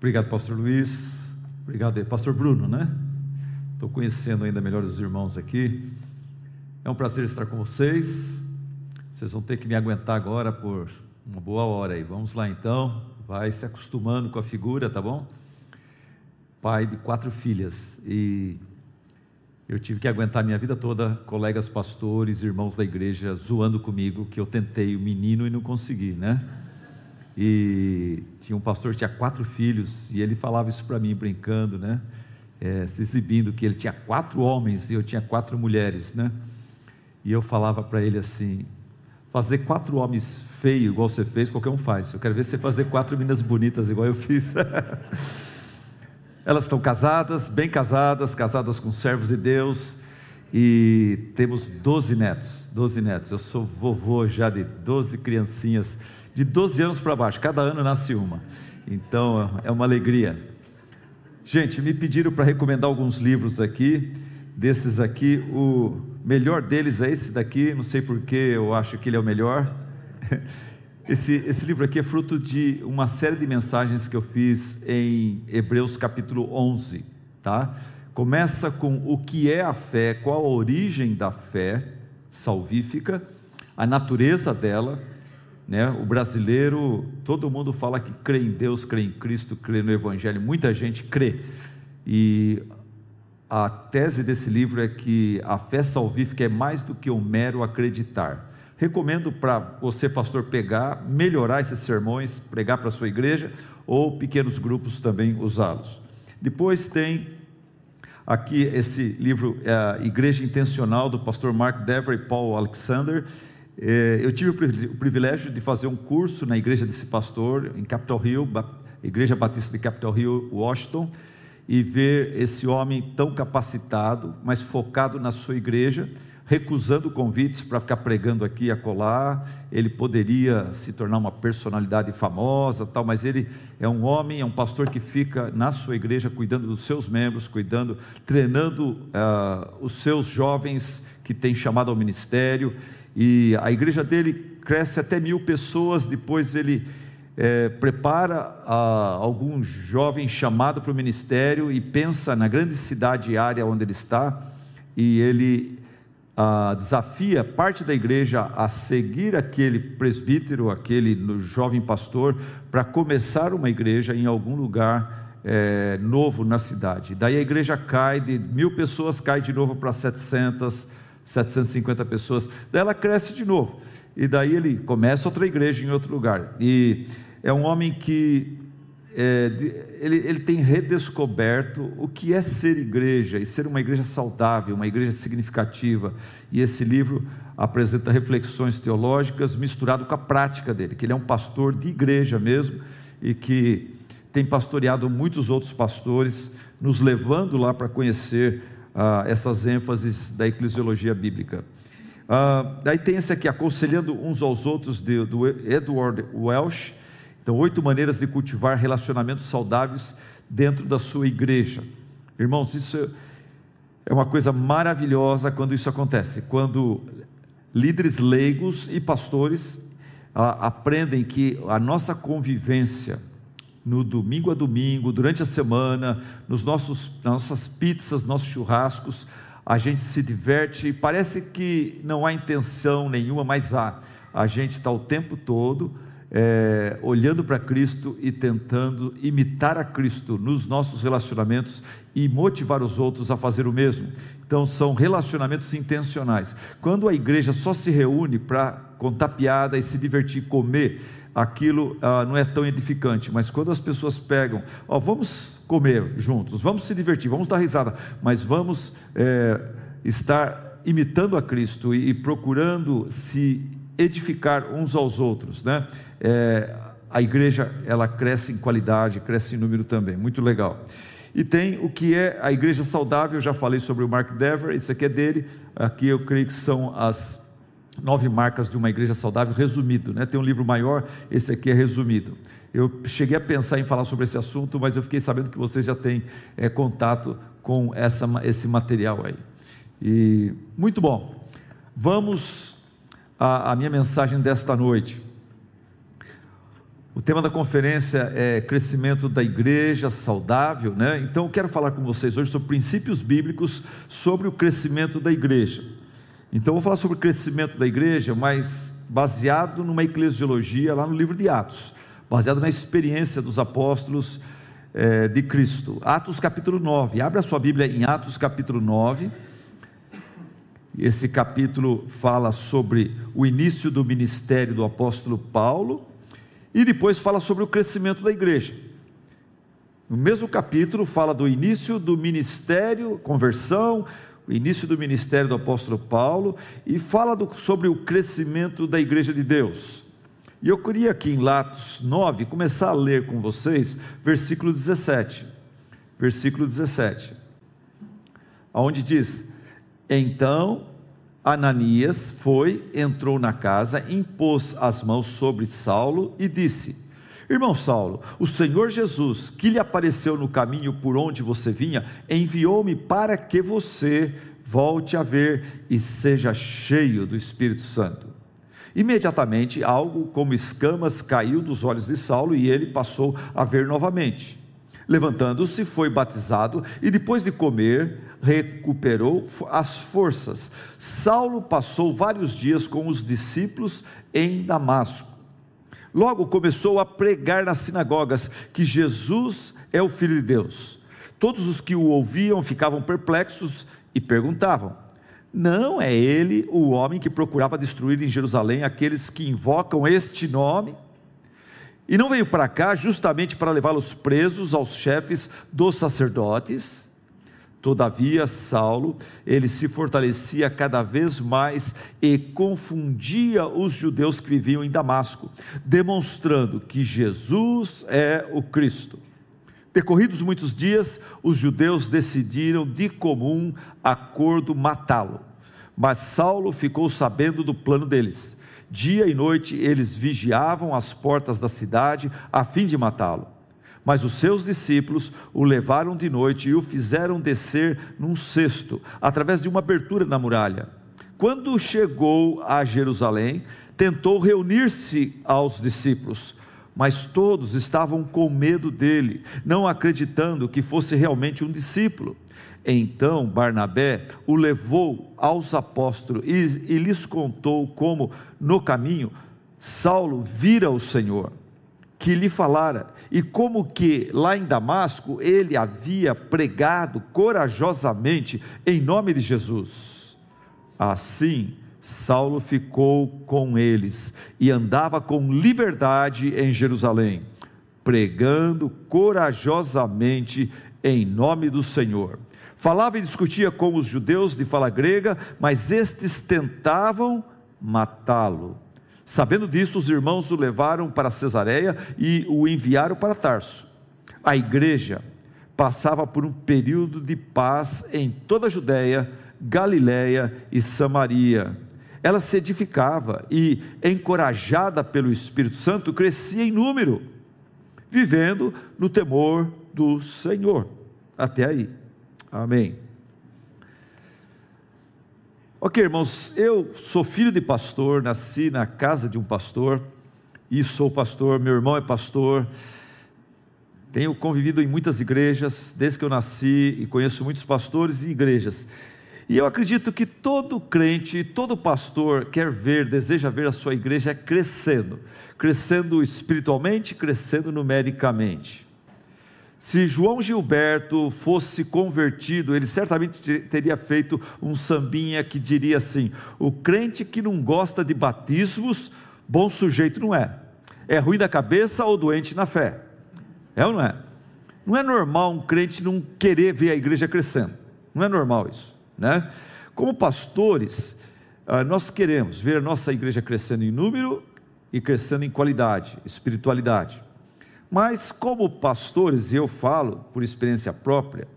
Obrigado, pastor Luiz. Obrigado, pastor Bruno, né? Estou conhecendo ainda melhor os irmãos aqui. É um prazer estar com vocês. Vocês vão ter que me aguentar agora por uma boa hora aí. Vamos lá então. Vai se acostumando com a figura, tá bom? Pai de quatro filhas e eu tive que aguentar minha vida toda colegas pastores, irmãos da igreja zoando comigo que eu tentei o menino e não consegui, né? E tinha um pastor que tinha quatro filhos e ele falava isso para mim brincando, né? É, se exibindo que ele tinha quatro homens e eu tinha quatro mulheres, né? E eu falava para ele assim: fazer quatro homens feios igual você fez, qualquer um faz. Eu quero ver você fazer quatro meninas bonitas igual eu fiz. Elas estão casadas, bem casadas, casadas com servos de Deus, e temos 12 netos, 12 netos. Eu sou vovô já de 12 criancinhas de 12 anos para baixo, cada ano nasce uma. Então é uma alegria. Gente, me pediram para recomendar alguns livros aqui. Desses aqui, o melhor deles é esse daqui, não sei porque eu acho que ele é o melhor. Esse, esse livro aqui é fruto de uma série de mensagens que eu fiz em Hebreus capítulo 11, tá? Começa com o que é a fé, qual a origem da fé salvífica, a natureza dela, né? O brasileiro, todo mundo fala que crê em Deus, crê em Cristo, crê no Evangelho, muita gente crê. E a tese desse livro é que a fé salvífica é mais do que um mero acreditar. Recomendo para você, pastor, pegar, melhorar esses sermões, pregar para a sua igreja, ou pequenos grupos também usá-los. Depois tem aqui esse livro, é, Igreja Intencional, do pastor Mark Dever e Paul Alexander. É, eu tive o privilégio de fazer um curso na igreja desse pastor, em Capitol Hill, Igreja Batista de Capitol Hill, Washington, e ver esse homem tão capacitado, mas focado na sua igreja, recusando convites para ficar pregando aqui e acolá. Ele poderia se tornar uma personalidade famosa, tal, mas ele é um homem, é um pastor que fica na sua igreja cuidando dos seus membros, cuidando, treinando uh, os seus jovens que tem chamado ao ministério e a igreja dele cresce até mil pessoas. Depois ele é, prepara a, algum jovem chamado para o ministério e pensa na grande cidade e área onde ele está, e ele a, desafia parte da igreja a seguir aquele presbítero, aquele jovem pastor, para começar uma igreja em algum lugar é, novo na cidade. Daí a igreja cai, de mil pessoas cai de novo para 700 750 pessoas. Daí ela cresce de novo. E daí ele começa outra igreja em outro lugar. E é um homem que é, ele, ele tem redescoberto o que é ser igreja e ser uma igreja saudável, uma igreja significativa. E esse livro apresenta reflexões teológicas misturado com a prática dele, que ele é um pastor de igreja mesmo e que tem pastoreado muitos outros pastores, nos levando lá para conhecer ah, essas ênfases da eclesiologia bíblica. Ah, daí tem esse aqui, Aconselhando uns aos outros, de, do Edward Welsh. Então, oito maneiras de cultivar relacionamentos saudáveis dentro da sua igreja. Irmãos, isso é uma coisa maravilhosa quando isso acontece, quando líderes leigos e pastores ah, aprendem que a nossa convivência no domingo a domingo, durante a semana, nos nossos, nas nossas pizzas, nossos churrascos, a gente se diverte, parece que não há intenção nenhuma, mas há. A gente está o tempo todo é, olhando para Cristo e tentando imitar a Cristo nos nossos relacionamentos e motivar os outros a fazer o mesmo. Então, são relacionamentos intencionais. Quando a igreja só se reúne para contar piada e se divertir, comer, aquilo ah, não é tão edificante. Mas quando as pessoas pegam, ó, vamos comer juntos, vamos se divertir, vamos dar risada, mas vamos é, estar imitando a Cristo e, e, procurando se edificar uns aos outros, né? É, a igreja ela cresce em qualidade, cresce em número também, muito legal. E tem o que é a igreja saudável, eu já falei sobre o Mark Dever, isso aqui é dele, aqui eu creio que são as Nove marcas de uma igreja saudável, resumido, né? Tem um livro maior, esse aqui é resumido. Eu cheguei a pensar em falar sobre esse assunto, mas eu fiquei sabendo que vocês já têm é, contato com essa, esse material aí. E muito bom. Vamos à, à minha mensagem desta noite. O tema da conferência é crescimento da igreja saudável, né? Então eu quero falar com vocês hoje sobre princípios bíblicos sobre o crescimento da igreja. Então vou falar sobre o crescimento da igreja, mas baseado numa eclesiologia lá no livro de Atos, baseado na experiência dos apóstolos é, de Cristo. Atos capítulo 9. Abra a sua Bíblia em Atos capítulo 9. Esse capítulo fala sobre o início do ministério do apóstolo Paulo e depois fala sobre o crescimento da igreja. No mesmo capítulo fala do início do ministério, conversão, o início do ministério do apóstolo Paulo e fala do, sobre o crescimento da igreja de Deus. E eu queria aqui em Atos 9 começar a ler com vocês versículo 17. Versículo 17. Onde diz: Então Ananias foi, entrou na casa, impôs as mãos sobre Saulo e disse: Irmão Saulo, o Senhor Jesus, que lhe apareceu no caminho por onde você vinha, enviou-me para que você volte a ver e seja cheio do Espírito Santo. Imediatamente, algo como escamas caiu dos olhos de Saulo e ele passou a ver novamente. Levantando-se, foi batizado e depois de comer, recuperou as forças. Saulo passou vários dias com os discípulos em Damasco. Logo começou a pregar nas sinagogas que Jesus é o Filho de Deus. Todos os que o ouviam ficavam perplexos e perguntavam: Não é ele o homem que procurava destruir em Jerusalém aqueles que invocam este nome? E não veio para cá justamente para levá-los presos aos chefes dos sacerdotes? Todavia, Saulo, ele se fortalecia cada vez mais e confundia os judeus que viviam em Damasco, demonstrando que Jesus é o Cristo. Decorridos muitos dias, os judeus decidiram de comum acordo matá-lo. Mas Saulo ficou sabendo do plano deles. Dia e noite eles vigiavam as portas da cidade a fim de matá-lo. Mas os seus discípulos o levaram de noite e o fizeram descer num cesto, através de uma abertura na muralha. Quando chegou a Jerusalém, tentou reunir-se aos discípulos, mas todos estavam com medo dele, não acreditando que fosse realmente um discípulo. Então Barnabé o levou aos apóstolos e, e lhes contou como, no caminho, Saulo vira o Senhor que lhe falara, e como que lá em Damasco ele havia pregado corajosamente em nome de Jesus. Assim, Saulo ficou com eles e andava com liberdade em Jerusalém, pregando corajosamente em nome do Senhor. Falava e discutia com os judeus de fala grega, mas estes tentavam matá-lo. Sabendo disso, os irmãos o levaram para Cesareia e o enviaram para Tarso. A igreja passava por um período de paz em toda a Judéia, Galiléia e Samaria. Ela se edificava e, encorajada pelo Espírito Santo, crescia em número, vivendo no temor do Senhor. Até aí. Amém. Ok, irmãos, eu sou filho de pastor, nasci na casa de um pastor e sou pastor, meu irmão é pastor. Tenho convivido em muitas igrejas desde que eu nasci e conheço muitos pastores e igrejas. E eu acredito que todo crente, todo pastor quer ver, deseja ver a sua igreja crescendo, crescendo espiritualmente, crescendo numericamente. Se João Gilberto fosse convertido, ele certamente teria feito um sambinha que diria assim: o crente que não gosta de batismos, bom sujeito não é. É ruim da cabeça ou doente na fé. É ou não é? Não é normal um crente não querer ver a igreja crescendo. Não é normal isso, né? Como pastores, ah, nós queremos ver a nossa igreja crescendo em número e crescendo em qualidade, espiritualidade. Mas, como pastores, e eu falo por experiência própria,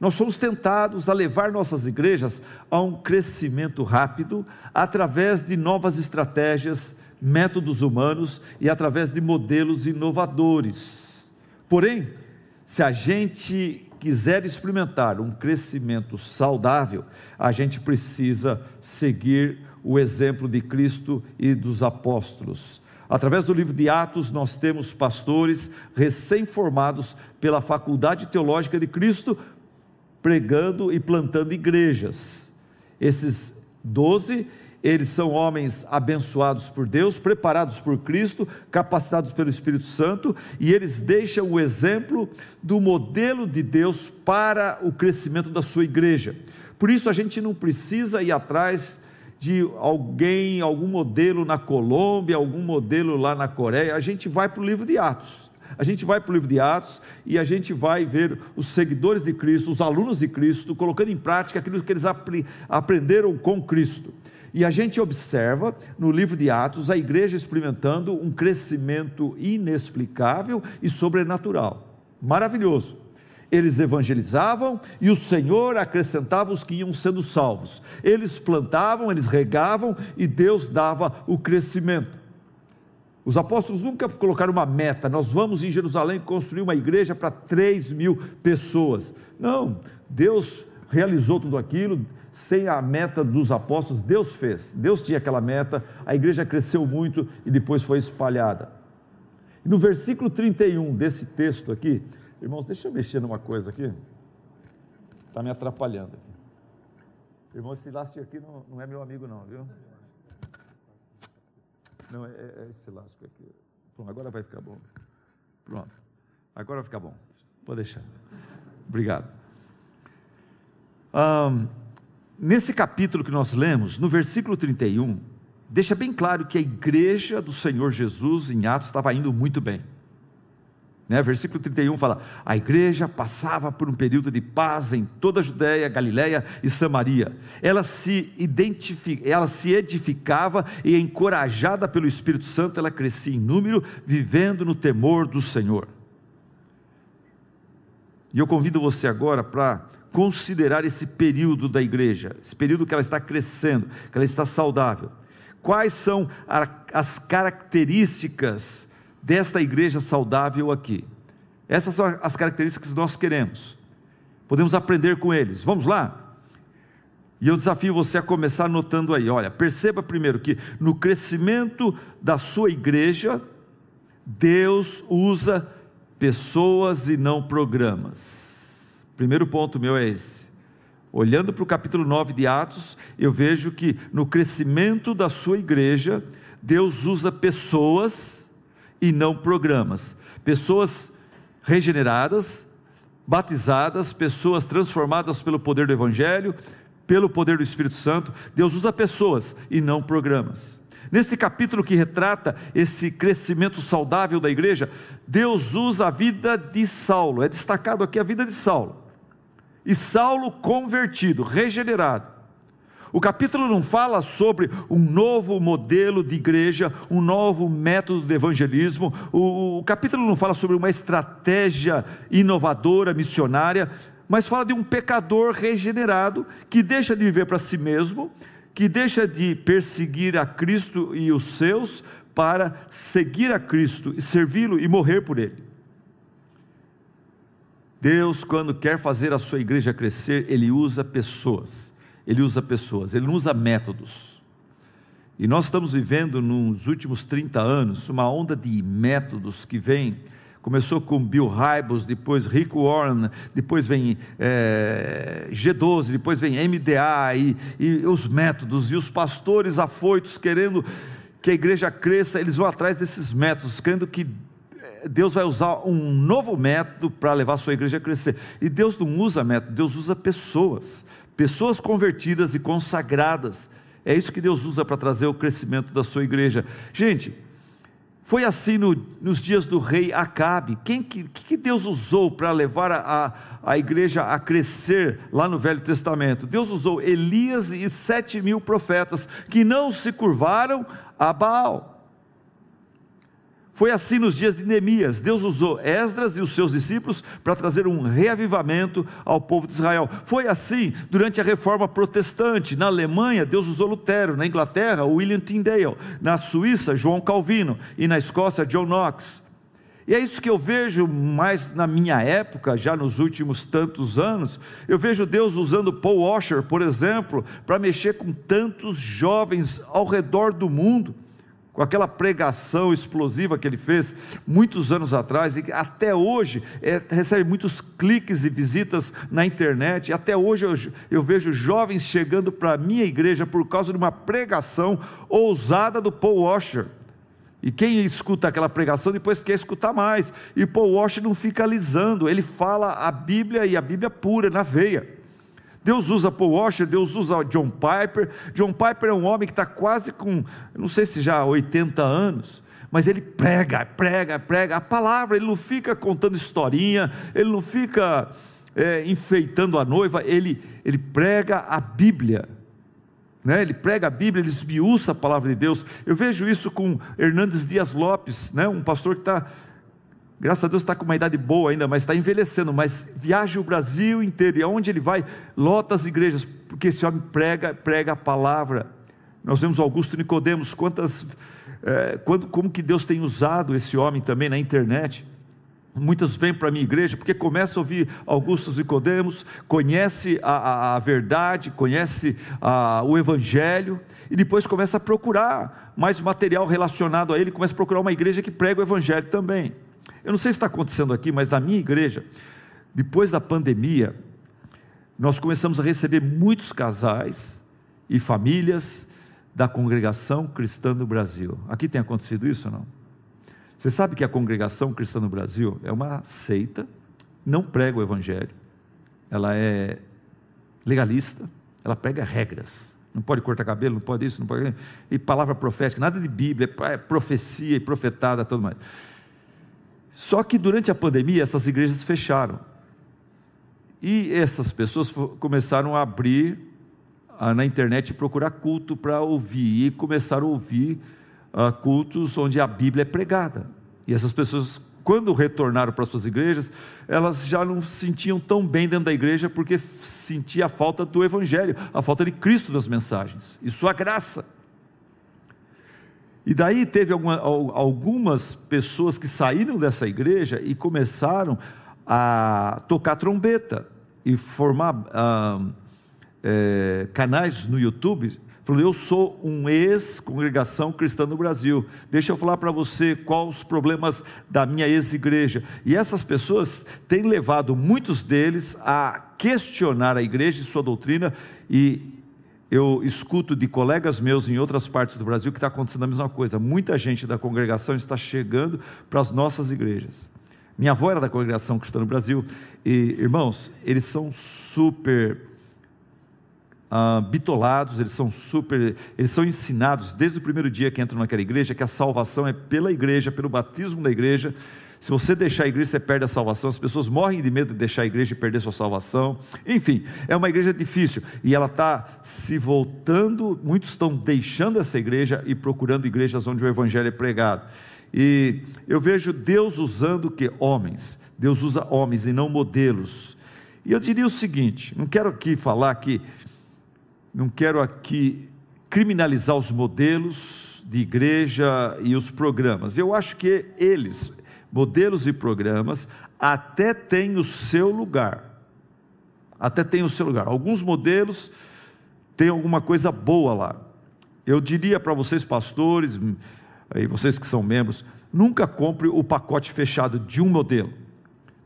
nós somos tentados a levar nossas igrejas a um crescimento rápido através de novas estratégias, métodos humanos e através de modelos inovadores. Porém, se a gente quiser experimentar um crescimento saudável, a gente precisa seguir o exemplo de Cristo e dos apóstolos Através do livro de Atos, nós temos pastores recém-formados pela Faculdade Teológica de Cristo, pregando e plantando igrejas. Esses doze, eles são homens abençoados por Deus, preparados por Cristo, capacitados pelo Espírito Santo, e eles deixam o exemplo do modelo de Deus para o crescimento da sua igreja. Por isso a gente não precisa ir atrás de alguém, algum modelo na Colômbia, algum modelo lá na Coreia, a gente vai para o livro de Atos. A gente vai para o livro de Atos e a gente vai ver os seguidores de Cristo, os alunos de Cristo, colocando em prática aquilo que eles aprenderam com Cristo. E a gente observa no livro de Atos a igreja experimentando um crescimento inexplicável e sobrenatural. Maravilhoso eles evangelizavam e o Senhor acrescentava os que iam sendo salvos. Eles plantavam, eles regavam e Deus dava o crescimento. Os apóstolos nunca colocaram uma meta, nós vamos em Jerusalém construir uma igreja para 3 mil pessoas. Não, Deus realizou tudo aquilo, sem a meta dos apóstolos, Deus fez. Deus tinha aquela meta, a igreja cresceu muito e depois foi espalhada. no versículo 31 desse texto aqui, Irmãos, deixa eu mexer numa coisa aqui. Está me atrapalhando. Irmão, esse elástico aqui não, não é meu amigo, não, viu? Não, é, é esse elástico aqui. Pronto, agora vai ficar bom. Pronto. Agora vai ficar bom. Pode deixar. Obrigado. Um, nesse capítulo que nós lemos, no versículo 31, deixa bem claro que a igreja do Senhor Jesus em Atos estava indo muito bem. Né? Versículo 31 fala: A igreja passava por um período de paz em toda a Judéia, Galiléia e Samaria. Ela se, ela se edificava e, encorajada pelo Espírito Santo, ela crescia em número, vivendo no temor do Senhor. E eu convido você agora para considerar esse período da igreja, esse período que ela está crescendo, que ela está saudável. Quais são as características desta igreja saudável aqui. Essas são as características que nós queremos. Podemos aprender com eles. Vamos lá? E eu desafio você a começar anotando aí. Olha, perceba primeiro que no crescimento da sua igreja, Deus usa pessoas e não programas. Primeiro ponto meu é esse. Olhando para o capítulo 9 de Atos, eu vejo que no crescimento da sua igreja, Deus usa pessoas e não programas. Pessoas regeneradas, batizadas, pessoas transformadas pelo poder do Evangelho, pelo poder do Espírito Santo. Deus usa pessoas e não programas. Nesse capítulo que retrata esse crescimento saudável da igreja, Deus usa a vida de Saulo, é destacado aqui a vida de Saulo. E Saulo convertido, regenerado. O capítulo não fala sobre um novo modelo de igreja, um novo método de evangelismo. O, o capítulo não fala sobre uma estratégia inovadora, missionária, mas fala de um pecador regenerado que deixa de viver para si mesmo, que deixa de perseguir a Cristo e os seus para seguir a Cristo e servi-lo e morrer por ele. Deus, quando quer fazer a sua igreja crescer, ele usa pessoas ele usa pessoas, ele não usa métodos. E nós estamos vivendo nos últimos 30 anos uma onda de métodos que vem. Começou com Bill Hybels, depois Rick Warren, depois vem é, G12, depois vem MDA e, e os métodos, e os pastores afoitos querendo que a igreja cresça, eles vão atrás desses métodos, querendo que é, Deus vai usar um novo método para levar a sua igreja a crescer. E Deus não usa método, Deus usa pessoas pessoas convertidas e consagradas. É isso que Deus usa para trazer o crescimento da sua igreja. Gente, foi assim no, nos dias do rei Acabe. Quem que, que Deus usou para levar a, a, a, igreja a crescer lá no Velho Testamento? Deus usou Elias e sete mil profetas que não se curvaram a Baal. Foi assim nos dias de Neemias. Deus usou Esdras e os seus discípulos para trazer um reavivamento ao povo de Israel. Foi assim durante a reforma protestante. Na Alemanha, Deus usou Lutero. Na Inglaterra, William Tyndale. Na Suíça, João Calvino. E na Escócia, John Knox. E é isso que eu vejo mais na minha época, já nos últimos tantos anos. Eu vejo Deus usando Paul Washer, por exemplo, para mexer com tantos jovens ao redor do mundo com aquela pregação explosiva que ele fez muitos anos atrás, e que até hoje é, recebe muitos cliques e visitas na internet, até hoje eu, eu vejo jovens chegando para a minha igreja por causa de uma pregação ousada do Paul Washer. E quem escuta aquela pregação depois quer escutar mais. E Paul Washer não fica alisando, ele fala a Bíblia e a Bíblia pura, na veia. Deus usa Paul Washer, Deus usa John Piper. John Piper é um homem que está quase com, não sei se já 80 anos, mas ele prega, prega, prega a palavra, ele não fica contando historinha, ele não fica é, enfeitando a noiva, ele, ele prega a Bíblia. Né? Ele prega a Bíblia, ele esmiuça a palavra de Deus. Eu vejo isso com Hernandes Dias Lopes, né? um pastor que está Graças a Deus está com uma idade boa ainda, mas está envelhecendo, mas viaja o Brasil inteiro, e aonde ele vai, lota as igrejas, porque esse homem prega, prega a palavra. Nós vemos Augusto Nicodemos, quantas, é, quando, como que Deus tem usado esse homem também na internet. Muitos vêm para a minha igreja porque começam a ouvir Augusto Nicodemos, conhece a, a, a verdade, conhece a, o Evangelho, e depois começa a procurar mais material relacionado a ele, começa a procurar uma igreja que prega o Evangelho também. Eu não sei se está acontecendo aqui, mas na minha igreja, depois da pandemia, nós começamos a receber muitos casais e famílias da congregação cristã do Brasil. Aqui tem acontecido isso ou não? Você sabe que a congregação cristã no Brasil é uma seita, não prega o evangelho, ela é legalista, ela prega regras. Não pode cortar cabelo, não pode isso, não pode. E palavra profética, nada de Bíblia, é profecia e profetada, tudo mais. Só que durante a pandemia essas igrejas fecharam. E essas pessoas começaram a abrir ah, na internet e procurar culto para ouvir. E começaram a ouvir ah, cultos onde a Bíblia é pregada. E essas pessoas, quando retornaram para suas igrejas, elas já não se sentiam tão bem dentro da igreja porque sentia a falta do Evangelho, a falta de Cristo nas mensagens e sua graça. E daí teve alguma, algumas pessoas que saíram dessa igreja e começaram a tocar trombeta e formar ah, é, canais no YouTube. Falou, eu sou um ex-congregação cristã no Brasil. Deixa eu falar para você quais os problemas da minha ex-igreja. E essas pessoas têm levado muitos deles a questionar a igreja e sua doutrina e eu escuto de colegas meus em outras partes do Brasil que está acontecendo a mesma coisa. Muita gente da congregação está chegando para as nossas igrejas. Minha avó era da congregação cristã no Brasil e, irmãos, eles são super ah, bitolados, eles são super, eles são ensinados desde o primeiro dia que entram naquela igreja que a salvação é pela igreja, pelo batismo da igreja se você deixar a igreja, você perde a salvação. As pessoas morrem de medo de deixar a igreja e perder sua salvação. Enfim, é uma igreja difícil e ela está se voltando. Muitos estão deixando essa igreja e procurando igrejas onde o evangelho é pregado. E eu vejo Deus usando que homens. Deus usa homens e não modelos. E eu diria o seguinte: não quero aqui falar que, não quero aqui criminalizar os modelos de igreja e os programas. Eu acho que eles, modelos e programas, até tem o seu lugar. Até tem o seu lugar. Alguns modelos têm alguma coisa boa lá. Eu diria para vocês, pastores, e vocês que são membros, nunca compre o pacote fechado de um modelo.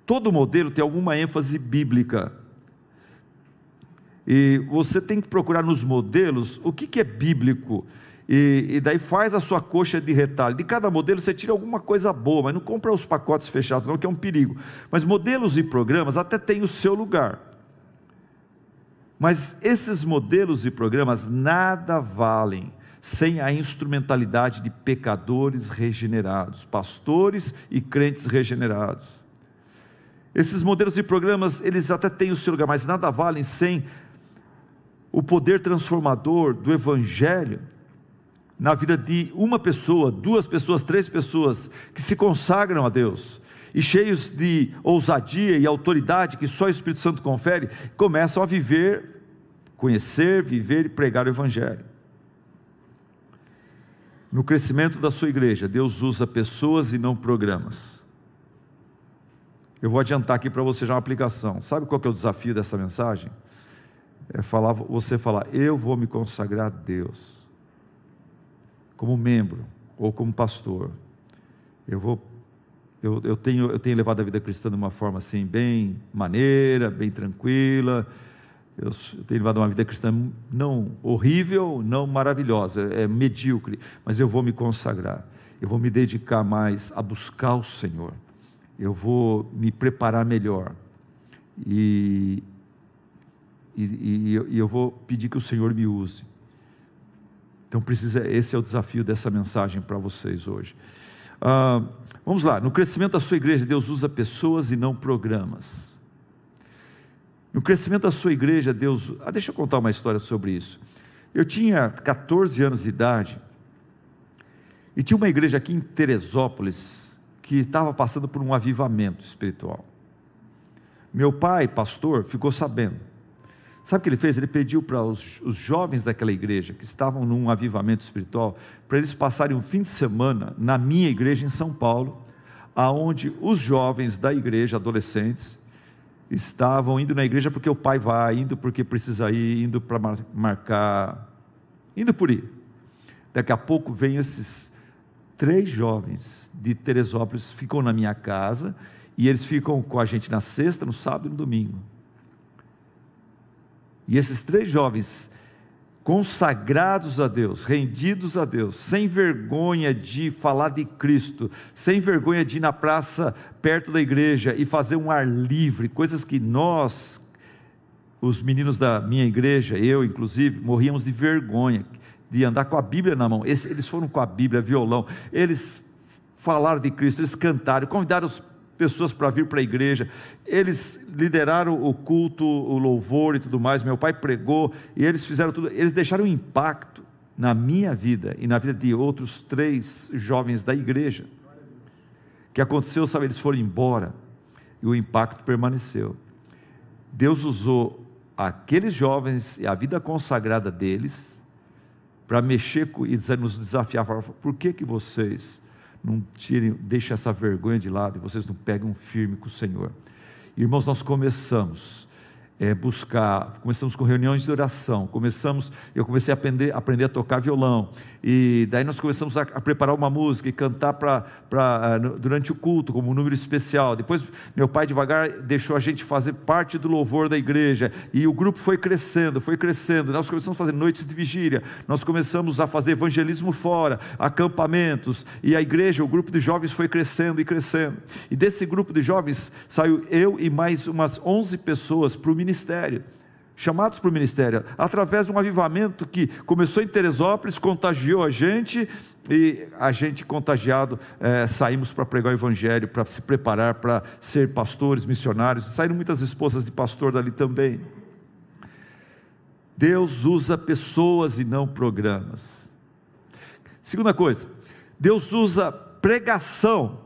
Todo modelo tem alguma ênfase bíblica. E você tem que procurar nos modelos o que, que é bíblico e, e, daí faz a sua coxa de retalho. De cada modelo você tira alguma coisa boa, mas não compra os pacotes fechados, não, que é um perigo. Mas modelos e programas até têm o seu lugar. Mas esses modelos e programas nada valem sem a instrumentalidade de pecadores regenerados, pastores e crentes regenerados. Esses modelos e programas, eles até têm o seu lugar, mas nada valem sem o poder transformador do Evangelho na vida de uma pessoa, duas pessoas, três pessoas que se consagram a Deus e cheios de ousadia e autoridade que só o Espírito Santo confere, começam a viver, conhecer, viver e pregar o Evangelho. No crescimento da sua igreja, Deus usa pessoas e não programas. Eu vou adiantar aqui para você já uma aplicação. Sabe qual é o desafio dessa mensagem? É falar, você falar, eu vou me consagrar a Deus como membro, ou como pastor, eu vou eu, eu, tenho, eu tenho levado a vida cristã de uma forma assim, bem maneira, bem tranquila. Eu, eu tenho levado uma vida cristã não horrível, não maravilhosa, é medíocre, mas eu vou me consagrar. Eu vou me dedicar mais a buscar o Senhor. Eu vou me preparar melhor. E, e, e, e eu vou pedir que o Senhor me use. Então precisa, esse é o desafio dessa mensagem para vocês hoje. Ah, vamos lá, no crescimento da sua igreja, Deus usa pessoas e não programas. No crescimento da sua igreja, Deus. Ah, deixa eu contar uma história sobre isso. Eu tinha 14 anos de idade e tinha uma igreja aqui em Teresópolis que estava passando por um avivamento espiritual. Meu pai, pastor, ficou sabendo. Sabe o que ele fez? Ele pediu para os, os, jovens daquela igreja, que estavam num avivamento espiritual, para eles passarem um fim de semana na minha igreja em São Paulo, aonde os jovens da igreja, adolescentes, estavam indo na igreja porque o pai vai, indo porque precisa ir, indo para marcar, indo por ir. Daqui a pouco vem esses três jovens de Teresópolis, ficam na minha casa, e eles ficam com a gente na sexta, no sábado e no domingo. E esses três jovens, consagrados a Deus, rendidos a Deus, sem vergonha de falar de Cristo, sem vergonha de ir na praça perto da igreja e fazer um ar livre, coisas que nós, os meninos da minha igreja, eu inclusive, morríamos de vergonha de andar com a Bíblia na mão. Eles foram com a Bíblia, violão, eles falaram de Cristo, eles cantaram, convidaram os pessoas para vir para a igreja. Eles lideraram o culto, o louvor e tudo mais. Meu pai pregou e eles fizeram tudo. Eles deixaram um impacto na minha vida e na vida de outros três jovens da igreja. O que aconteceu, sabe? Eles foram embora e o impacto permaneceu. Deus usou aqueles jovens e a vida consagrada deles para mexer e nos desafiar. Por que que vocês não tirem, deixem essa vergonha de lado e vocês não pegam firme com o Senhor. Irmãos, nós começamos é, buscar, começamos com reuniões de oração, começamos, eu comecei a aprender, aprender a tocar violão, e daí nós começamos a, a preparar uma música e cantar pra, pra, ah, durante o culto, como um número especial. Depois, meu pai devagar deixou a gente fazer parte do louvor da igreja, e o grupo foi crescendo, foi crescendo. Nós começamos a fazer noites de vigília, nós começamos a fazer evangelismo fora, acampamentos, e a igreja, o grupo de jovens foi crescendo e crescendo. E desse grupo de jovens saiu eu e mais umas 11 pessoas para o ministério chamados para o ministério, através de um avivamento que começou em Teresópolis, contagiou a gente, e a gente contagiado é, saímos para pregar o evangelho, para se preparar para ser pastores, missionários, saíram muitas esposas de pastor dali também. Deus usa pessoas e não programas. Segunda coisa, Deus usa pregação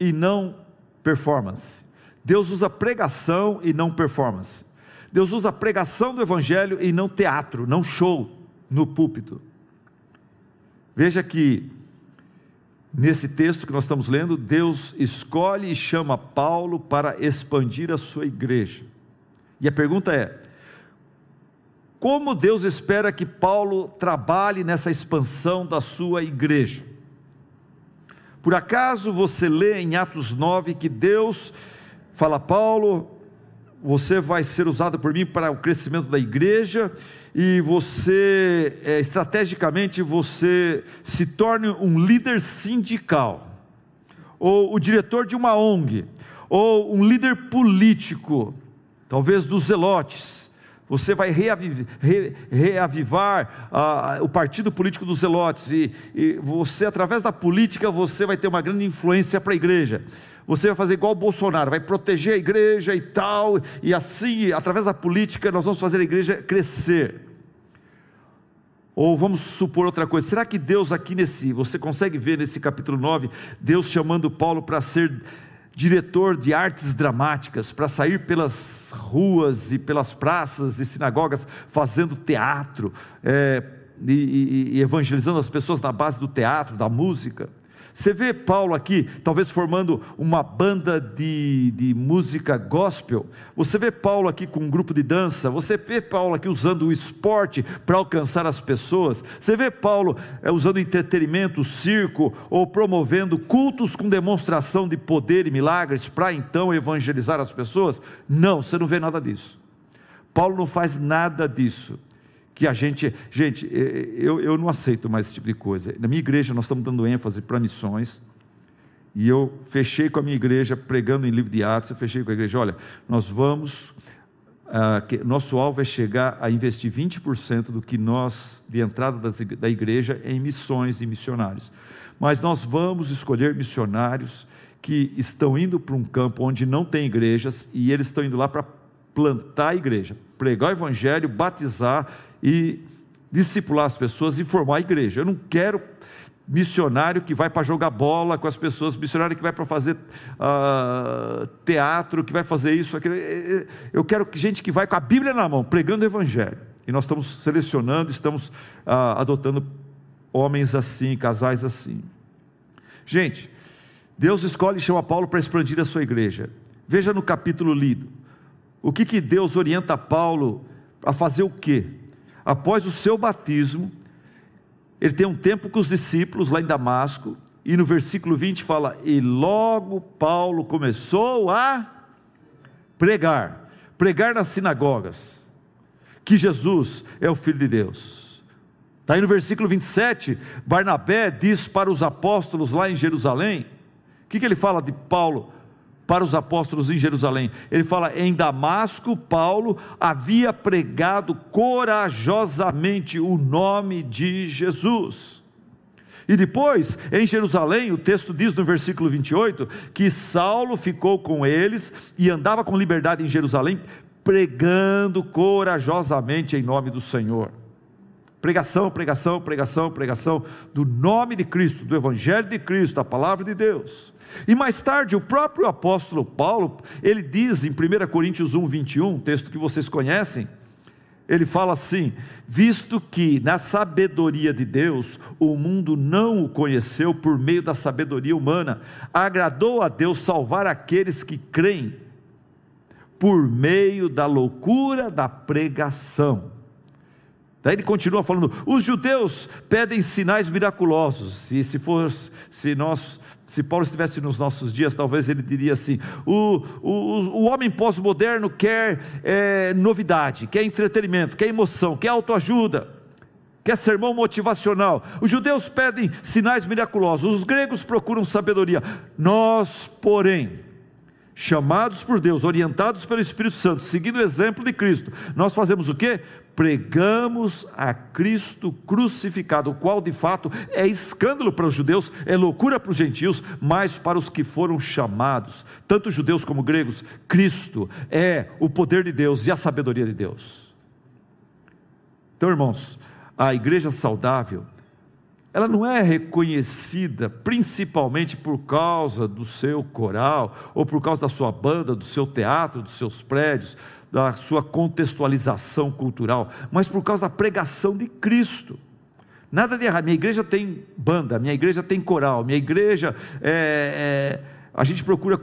e não performance. Deus usa pregação e não performance. Deus usa a pregação do Evangelho e não teatro, não show no púlpito. Veja que, nesse texto que nós estamos lendo, Deus escolhe e chama Paulo para expandir a sua igreja. E a pergunta é: como Deus espera que Paulo trabalhe nessa expansão da sua igreja? Por acaso você lê em Atos 9 que Deus fala, Paulo, você vai ser usado por mim para o crescimento da igreja e você, é, estrategicamente, você se torne um líder sindical, ou o diretor de uma ONG, ou um líder político, talvez dos zelotes. Você vai re, reavivar ah, o partido político dos zelotes, e, e você, através da política, você vai ter uma grande influência para a igreja você vai fazer igual o Bolsonaro, vai proteger a igreja e tal, e assim, através da política, nós vamos fazer a igreja crescer. Ou vamos supor outra coisa, será que Deus aqui nesse, você consegue ver nesse capítulo 9, Deus chamando Paulo para ser diretor de artes dramáticas, para sair pelas ruas e pelas praças e sinagogas fazendo teatro, é, e, e, e evangelizando as pessoas na base do teatro, da música? Você vê Paulo aqui, talvez formando uma banda de, de música gospel. Você vê Paulo aqui com um grupo de dança. Você vê Paulo aqui usando o esporte para alcançar as pessoas. Você vê Paulo é, usando entretenimento, circo, ou promovendo cultos com demonstração de poder e milagres para então evangelizar as pessoas. Não, você não vê nada disso. Paulo não faz nada disso que a gente, gente, é, é, eu, eu não aceito mais esse tipo de coisa. Na minha igreja nós estamos dando ênfase para missões, e eu fechei com a minha igreja, pregando em livro de Atos, eu fechei com a igreja, olha, nós vamos, ah, nosso alvo é chegar a investir 20% do que nós, de entrada das, da igreja, em missões e missionários. Mas nós vamos escolher missionários que estão indo para um campo onde não tem igrejas, e eles estão indo lá para plantar a igreja, pregar o evangelho, batizar e discipular as pessoas e formar a igreja. Eu não quero missionário que vai para jogar bola com as pessoas, missionário que vai para fazer uh, teatro, que vai fazer isso, aquilo. Eu quero gente que vai com a Bíblia na mão, pregando o Evangelho. E nós estamos selecionando, estamos uh, adotando homens assim, casais assim. Gente, Deus escolhe e chama Paulo para expandir a sua igreja. Veja no capítulo lido. O que, que Deus orienta Paulo a fazer o quê? Após o seu batismo, ele tem um tempo com os discípulos lá em Damasco, e no versículo 20 fala: E logo Paulo começou a pregar, pregar nas sinagogas, que Jesus é o Filho de Deus. Está aí no versículo 27, Barnabé diz para os apóstolos lá em Jerusalém: o que, que ele fala de Paulo? Para os apóstolos em Jerusalém. Ele fala: em Damasco, Paulo havia pregado corajosamente o nome de Jesus. E depois, em Jerusalém, o texto diz no versículo 28 que Saulo ficou com eles e andava com liberdade em Jerusalém, pregando corajosamente em nome do Senhor. Pregação, pregação, pregação, pregação do nome de Cristo, do Evangelho de Cristo, da palavra de Deus. E mais tarde, o próprio apóstolo Paulo, ele diz em 1 Coríntios 1, 21, texto que vocês conhecem, ele fala assim: visto que na sabedoria de Deus o mundo não o conheceu por meio da sabedoria humana, agradou a Deus salvar aqueles que creem por meio da loucura da pregação. Daí ele continua falando: os judeus pedem sinais miraculosos, e se for, se nós se Paulo estivesse nos nossos dias, talvez ele diria assim: o, o, o homem pós-moderno quer é, novidade, quer entretenimento, quer emoção, quer autoajuda, quer sermão motivacional. Os judeus pedem sinais miraculosos, os gregos procuram sabedoria. Nós, porém, chamados por Deus, orientados pelo Espírito Santo, seguindo o exemplo de Cristo, nós fazemos o que? pregamos a Cristo crucificado, o qual de fato é escândalo para os judeus, é loucura para os gentios, mas para os que foram chamados, tanto judeus como gregos, Cristo é o poder de Deus e a sabedoria de Deus. Então, irmãos, a igreja saudável, ela não é reconhecida principalmente por causa do seu coral, ou por causa da sua banda, do seu teatro, dos seus prédios, da sua contextualização cultural, mas por causa da pregação de Cristo. Nada de errado. Minha igreja tem banda, minha igreja tem coral, minha igreja é, é a gente procura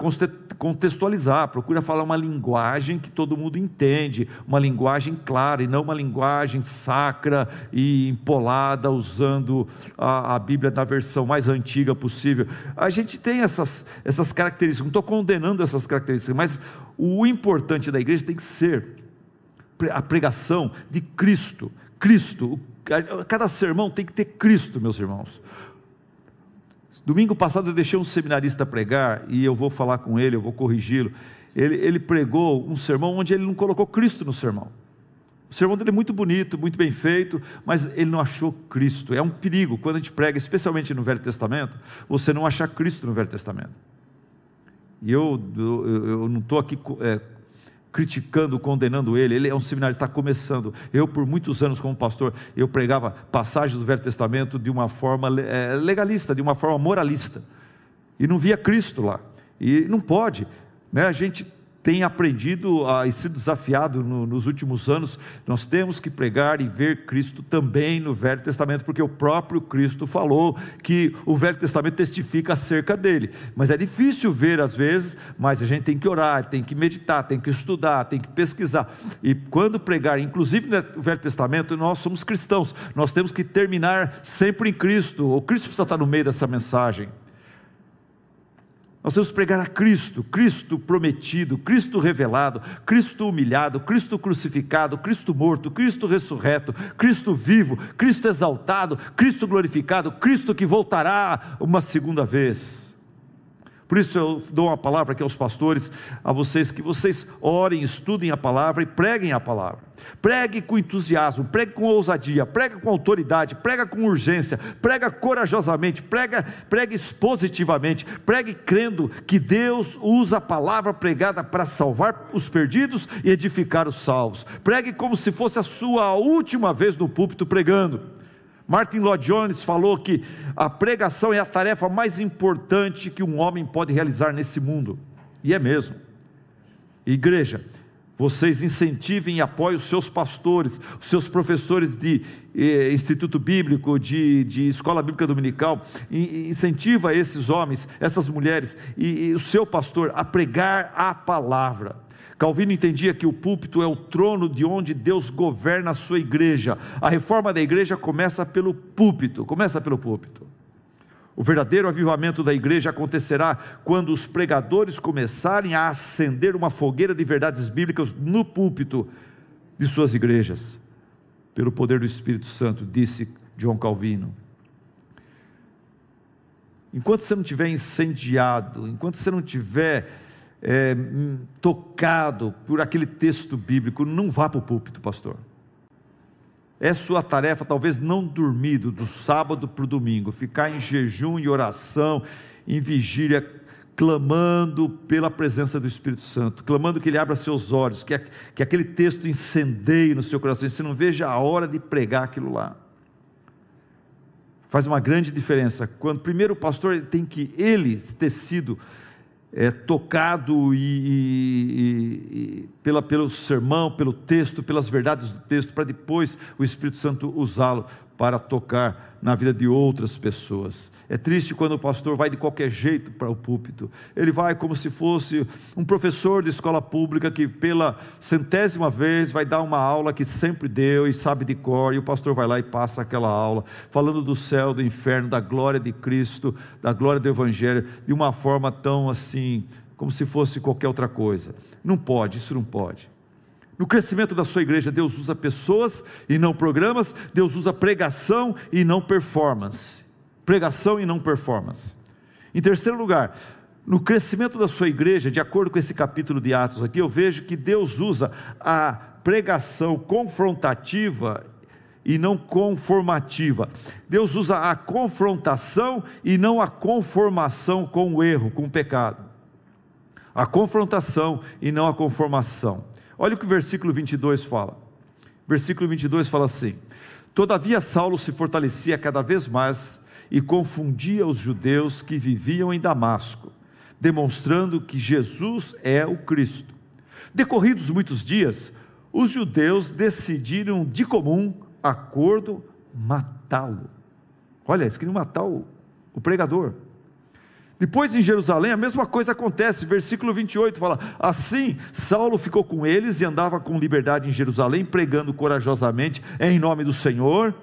contextualizar, procura falar uma linguagem que todo mundo entende, uma linguagem clara e não uma linguagem sacra e empolada, usando a, a Bíblia na versão mais antiga possível. A gente tem essas, essas características, não estou condenando essas características, mas o importante da igreja tem que ser a pregação de Cristo. Cristo, cada sermão tem que ter Cristo, meus irmãos. Domingo passado eu deixei um seminarista pregar e eu vou falar com ele, eu vou corrigi-lo. Ele, ele pregou um sermão onde ele não colocou Cristo no sermão. O sermão dele é muito bonito, muito bem feito, mas ele não achou Cristo. É um perigo quando a gente prega, especialmente no Velho Testamento, você não achar Cristo no Velho Testamento. E eu, eu, eu não estou aqui é, criticando, condenando ele. Ele é um seminarista, está começando. Eu, por muitos anos como pastor, eu pregava passagens do Velho Testamento de uma forma é, legalista, de uma forma moralista. E não via Cristo lá. E não pode. Né? A gente tem aprendido a, e sido desafiado no, nos últimos anos, nós temos que pregar e ver Cristo também no Velho Testamento, porque o próprio Cristo falou que o Velho Testamento testifica acerca dele. Mas é difícil ver às vezes, mas a gente tem que orar, tem que meditar, tem que estudar, tem que pesquisar. E quando pregar, inclusive no Velho Testamento, nós somos cristãos, nós temos que terminar sempre em Cristo. O Cristo precisa estar no meio dessa mensagem. Nós temos que pregar a Cristo, Cristo prometido, Cristo revelado, Cristo humilhado, Cristo crucificado, Cristo morto, Cristo ressurreto, Cristo vivo, Cristo exaltado, Cristo glorificado, Cristo que voltará uma segunda vez. Por isso eu dou uma palavra aqui aos pastores, a vocês, que vocês orem, estudem a palavra e preguem a palavra. Pregue com entusiasmo, pregue com ousadia, pregue com autoridade, prega com urgência, prega corajosamente, prega, pregue expositivamente, pregue crendo que Deus usa a palavra pregada para salvar os perdidos e edificar os salvos. Pregue como se fosse a sua última vez no púlpito pregando. Martin Lloyd Jones falou que a pregação é a tarefa mais importante que um homem pode realizar nesse mundo, e é mesmo. Igreja, vocês incentivem e apoiem os seus pastores, os seus professores de eh, instituto bíblico, de, de escola bíblica dominical, incentiva esses homens, essas mulheres e, e o seu pastor a pregar a palavra. Calvino entendia que o púlpito é o trono de onde Deus governa a sua igreja. A reforma da igreja começa pelo púlpito, começa pelo púlpito. O verdadeiro avivamento da igreja acontecerá quando os pregadores começarem a acender uma fogueira de verdades bíblicas no púlpito de suas igrejas, pelo poder do Espírito Santo, disse João Calvino. Enquanto você não tiver incendiado, enquanto você não tiver é, tocado por aquele texto bíblico, não vá para o púlpito, pastor. É sua tarefa, talvez não dormido do sábado para o domingo, ficar em jejum e oração, em vigília, clamando pela presença do Espírito Santo, clamando que Ele abra seus olhos, que, que aquele texto incendeie no seu coração, e você não veja a hora de pregar aquilo lá. Faz uma grande diferença. Quando primeiro o pastor ele tem que ele ter sido é, tocado e, e, e, pela, pelo sermão, pelo texto, pelas verdades do texto, para depois o Espírito Santo usá-lo para tocar na vida de outras pessoas. É triste quando o pastor vai de qualquer jeito para o púlpito. Ele vai como se fosse um professor de escola pública que, pela centésima vez, vai dar uma aula que sempre deu e sabe de cor, e o pastor vai lá e passa aquela aula, falando do céu, do inferno, da glória de Cristo, da glória do Evangelho, de uma forma tão assim, como se fosse qualquer outra coisa. Não pode, isso não pode. No crescimento da sua igreja, Deus usa pessoas e não programas, Deus usa pregação e não performance. Pregação e não performance. Em terceiro lugar, no crescimento da sua igreja, de acordo com esse capítulo de Atos aqui, eu vejo que Deus usa a pregação confrontativa e não conformativa. Deus usa a confrontação e não a conformação com o erro, com o pecado. A confrontação e não a conformação. Olha o que o versículo 22 fala. Versículo 22 fala assim: Todavia Saulo se fortalecia cada vez mais e confundia os judeus que viviam em Damasco, demonstrando que Jesus é o Cristo. Decorridos muitos dias, os judeus decidiram de comum acordo matá-lo. Olha, eles queriam matar o, o pregador. Depois em Jerusalém, a mesma coisa acontece, versículo 28 fala: Assim, Saulo ficou com eles e andava com liberdade em Jerusalém, pregando corajosamente em nome do Senhor.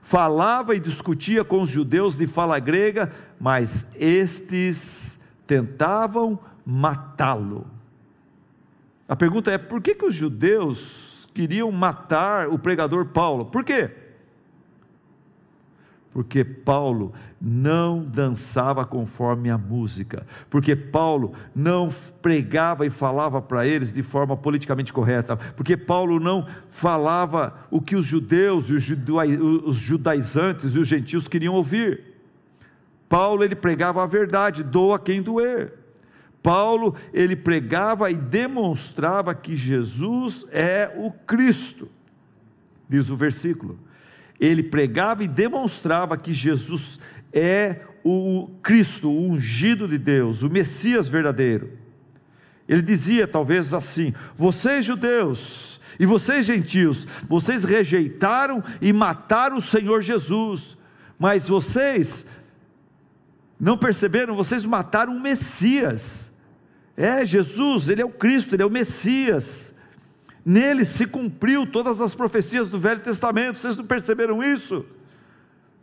Falava e discutia com os judeus de fala grega, mas estes tentavam matá-lo. A pergunta é: por que, que os judeus queriam matar o pregador Paulo? Por quê? Porque Paulo não dançava conforme a música, porque Paulo não pregava e falava para eles de forma politicamente correta, porque Paulo não falava o que os judeus e os judaizantes e os gentios queriam ouvir. Paulo ele pregava a verdade, doa quem doer. Paulo ele pregava e demonstrava que Jesus é o Cristo. Diz o versículo ele pregava e demonstrava que Jesus é o Cristo, o ungido de Deus, o Messias verdadeiro. Ele dizia talvez assim: Vocês judeus e vocês gentios, vocês rejeitaram e mataram o Senhor Jesus, mas vocês não perceberam? Vocês mataram o Messias. É, Jesus, ele é o Cristo, ele é o Messias. Nele se cumpriu todas as profecias do Velho Testamento. Vocês não perceberam isso?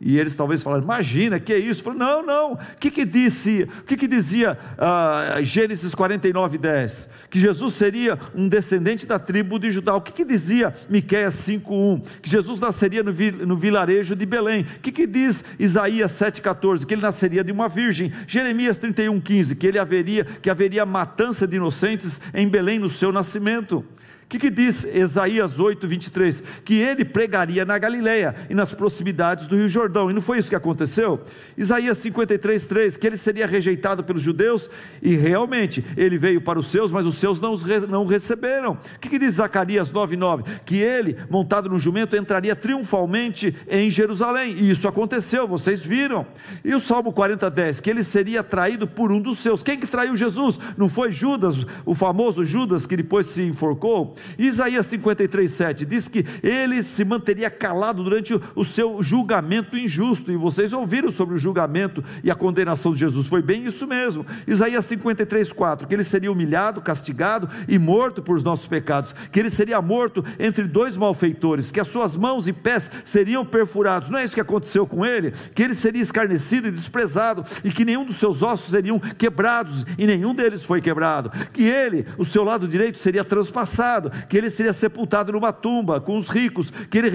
E eles talvez falaram, imagina, que é isso? Falei, não, não, o que que disse, o que que dizia uh, Gênesis 49, 10? Que Jesus seria um descendente da tribo de Judá. O que que dizia Miqueias 5:1? Que Jesus nasceria no, no vilarejo de Belém. O que que diz Isaías 7:14? Que ele nasceria de uma virgem. Jeremias 31:15, que ele haveria, que haveria matança de inocentes em Belém no seu nascimento. O que, que, diz Isaías 8, 23? Que ele pregaria na Galileia e nas proximidades do Rio Jordão, e não foi isso que aconteceu? Isaías 53, 3: Que ele seria rejeitado pelos judeus, e realmente ele veio para os seus, mas os seus não, os re, não receberam. O que, que diz Zacarias 9, 9? Que ele, montado no jumento, entraria triunfalmente em Jerusalém, e isso aconteceu, vocês viram. E o Salmo 40, 10: Que ele seria traído por um dos seus. Quem que traiu Jesus? Não foi Judas, o famoso Judas que depois se enforcou? Isaías 53, 7 diz que ele se manteria calado durante o seu julgamento injusto, e vocês ouviram sobre o julgamento e a condenação de Jesus, foi bem isso mesmo. Isaías 53, 4, que ele seria humilhado, castigado e morto por os nossos pecados, que ele seria morto entre dois malfeitores, que as suas mãos e pés seriam perfurados, não é isso que aconteceu com ele? Que ele seria escarnecido e desprezado, e que nenhum dos seus ossos seriam quebrados, e nenhum deles foi quebrado, que ele, o seu lado direito, seria transpassado que ele seria sepultado numa tumba com os ricos, que ele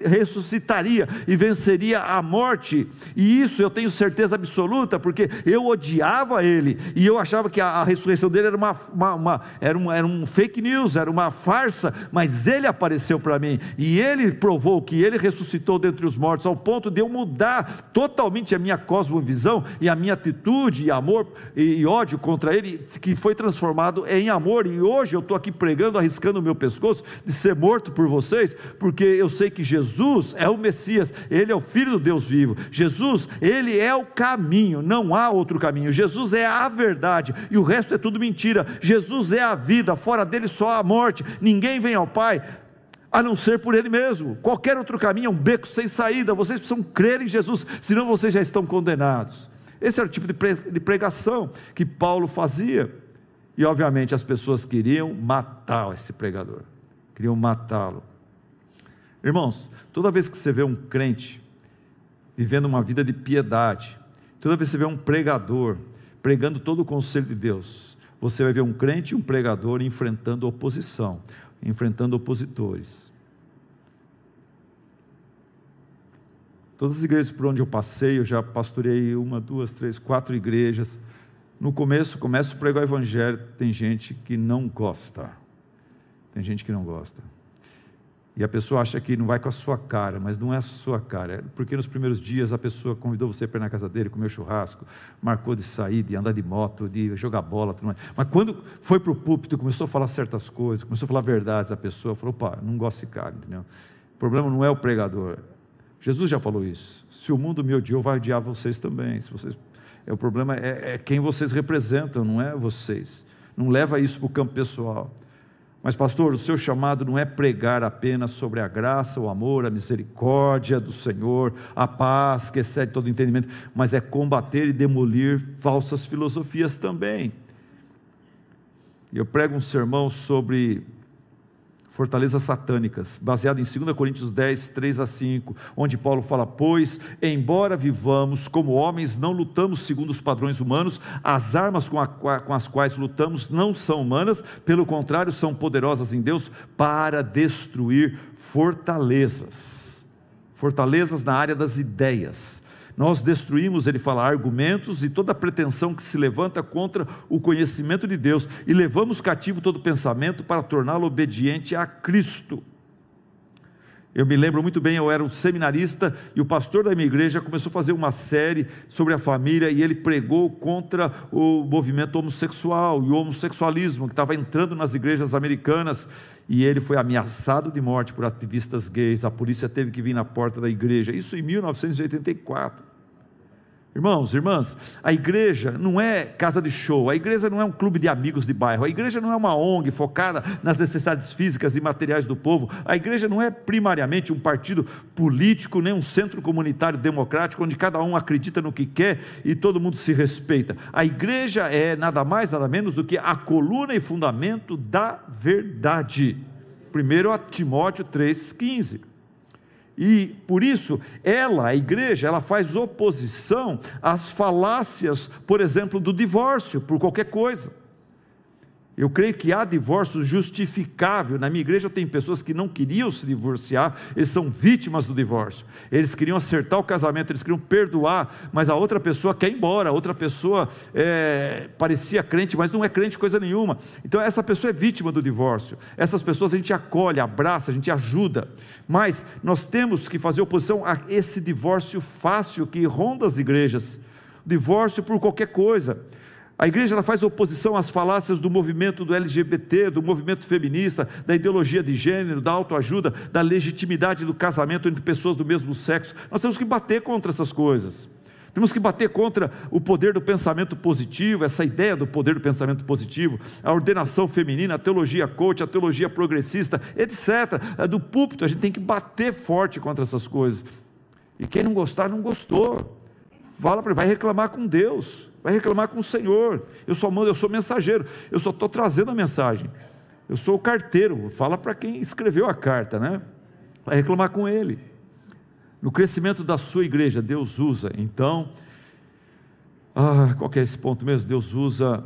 ressuscitaria e venceria a morte. E isso eu tenho certeza absoluta, porque eu odiava ele e eu achava que a, a ressurreição dele era, uma, uma, uma, era, um, era um fake news, era uma farsa, mas ele apareceu para mim e ele provou que ele ressuscitou dentre os mortos, ao ponto de eu mudar totalmente a minha cosmovisão e a minha atitude e amor e, e ódio contra ele, que foi transformado em amor. E hoje eu estou aqui pregando, arriscando arriscando o meu pescoço de ser morto por vocês, porque eu sei que Jesus é o Messias, ele é o Filho do Deus vivo. Jesus, ele é o caminho, não há outro caminho. Jesus é a verdade e o resto é tudo mentira. Jesus é a vida, fora dele só a morte. Ninguém vem ao Pai a não ser por Ele mesmo. Qualquer outro caminho é um beco sem saída. Vocês precisam crer em Jesus, senão vocês já estão condenados. Esse era o tipo de pregação que Paulo fazia. E obviamente as pessoas queriam matar esse pregador, queriam matá-lo. Irmãos, toda vez que você vê um crente vivendo uma vida de piedade, toda vez que você vê um pregador pregando todo o conselho de Deus, você vai ver um crente e um pregador enfrentando oposição, enfrentando opositores. Todas as igrejas por onde eu passei, eu já pastorei uma, duas, três, quatro igrejas. No começo, começa a pregar o evangelho, tem gente que não gosta. Tem gente que não gosta. E a pessoa acha que não vai com a sua cara, mas não é a sua cara. É porque nos primeiros dias a pessoa convidou você para ir na casa dele, comer churrasco, marcou de sair, de andar de moto, de jogar bola, tudo mais. Mas quando foi para o púlpito, começou a falar certas coisas, começou a falar verdades, a pessoa falou: opa, não gosto desse cara, entendeu? O problema não é o pregador. Jesus já falou isso. Se o mundo me odiou, vai odiar vocês também. Se vocês é, o problema é, é quem vocês representam, não é vocês. Não leva isso para o campo pessoal. Mas, pastor, o seu chamado não é pregar apenas sobre a graça, o amor, a misericórdia do Senhor, a paz que excede todo entendimento, mas é combater e demolir falsas filosofias também. Eu prego um sermão sobre fortalezas satânicas, baseado em 2 Coríntios 10, 3 a 5, onde Paulo fala: Pois, embora vivamos como homens, não lutamos segundo os padrões humanos, as armas com, a, com as quais lutamos não são humanas, pelo contrário, são poderosas em Deus para destruir fortalezas. Fortalezas na área das ideias nós destruímos, ele fala, argumentos e toda pretensão que se levanta contra o conhecimento de Deus e levamos cativo todo pensamento para torná-lo obediente a Cristo. Eu me lembro muito bem, eu era um seminarista e o pastor da minha igreja começou a fazer uma série sobre a família e ele pregou contra o movimento homossexual e o homossexualismo que estava entrando nas igrejas americanas e ele foi ameaçado de morte por ativistas gays. A polícia teve que vir na porta da igreja, isso em 1984. Irmãos, irmãs, a igreja não é casa de show, a igreja não é um clube de amigos de bairro, a igreja não é uma ONG focada nas necessidades físicas e materiais do povo, a igreja não é primariamente um partido político, nem um centro comunitário democrático, onde cada um acredita no que quer e todo mundo se respeita. A igreja é nada mais, nada menos do que a coluna e fundamento da verdade. Primeiro a Timóteo 3,15. E por isso, ela, a igreja, ela faz oposição às falácias, por exemplo, do divórcio, por qualquer coisa. Eu creio que há divórcio justificável. Na minha igreja tem pessoas que não queriam se divorciar, eles são vítimas do divórcio. Eles queriam acertar o casamento, eles queriam perdoar, mas a outra pessoa quer ir embora, a outra pessoa é, parecia crente, mas não é crente coisa nenhuma. Então essa pessoa é vítima do divórcio. Essas pessoas a gente acolhe, abraça, a gente ajuda. Mas nós temos que fazer oposição a esse divórcio fácil que ronda as igrejas. Divórcio por qualquer coisa. A igreja ela faz oposição às falácias do movimento do LGBT, do movimento feminista, da ideologia de gênero, da autoajuda, da legitimidade do casamento entre pessoas do mesmo sexo. Nós temos que bater contra essas coisas. Temos que bater contra o poder do pensamento positivo, essa ideia do poder do pensamento positivo, a ordenação feminina, a teologia coach, a teologia progressista, etc. É do púlpito, a gente tem que bater forte contra essas coisas. E quem não gostar, não gostou. Fala para ele, vai reclamar com Deus vai reclamar com o Senhor. Eu só mando, eu sou mensageiro, eu só estou trazendo a mensagem. Eu sou o carteiro, fala para quem escreveu a carta, né? Vai reclamar com ele. No crescimento da sua igreja, Deus usa, então, ah, qual é esse ponto mesmo? Deus usa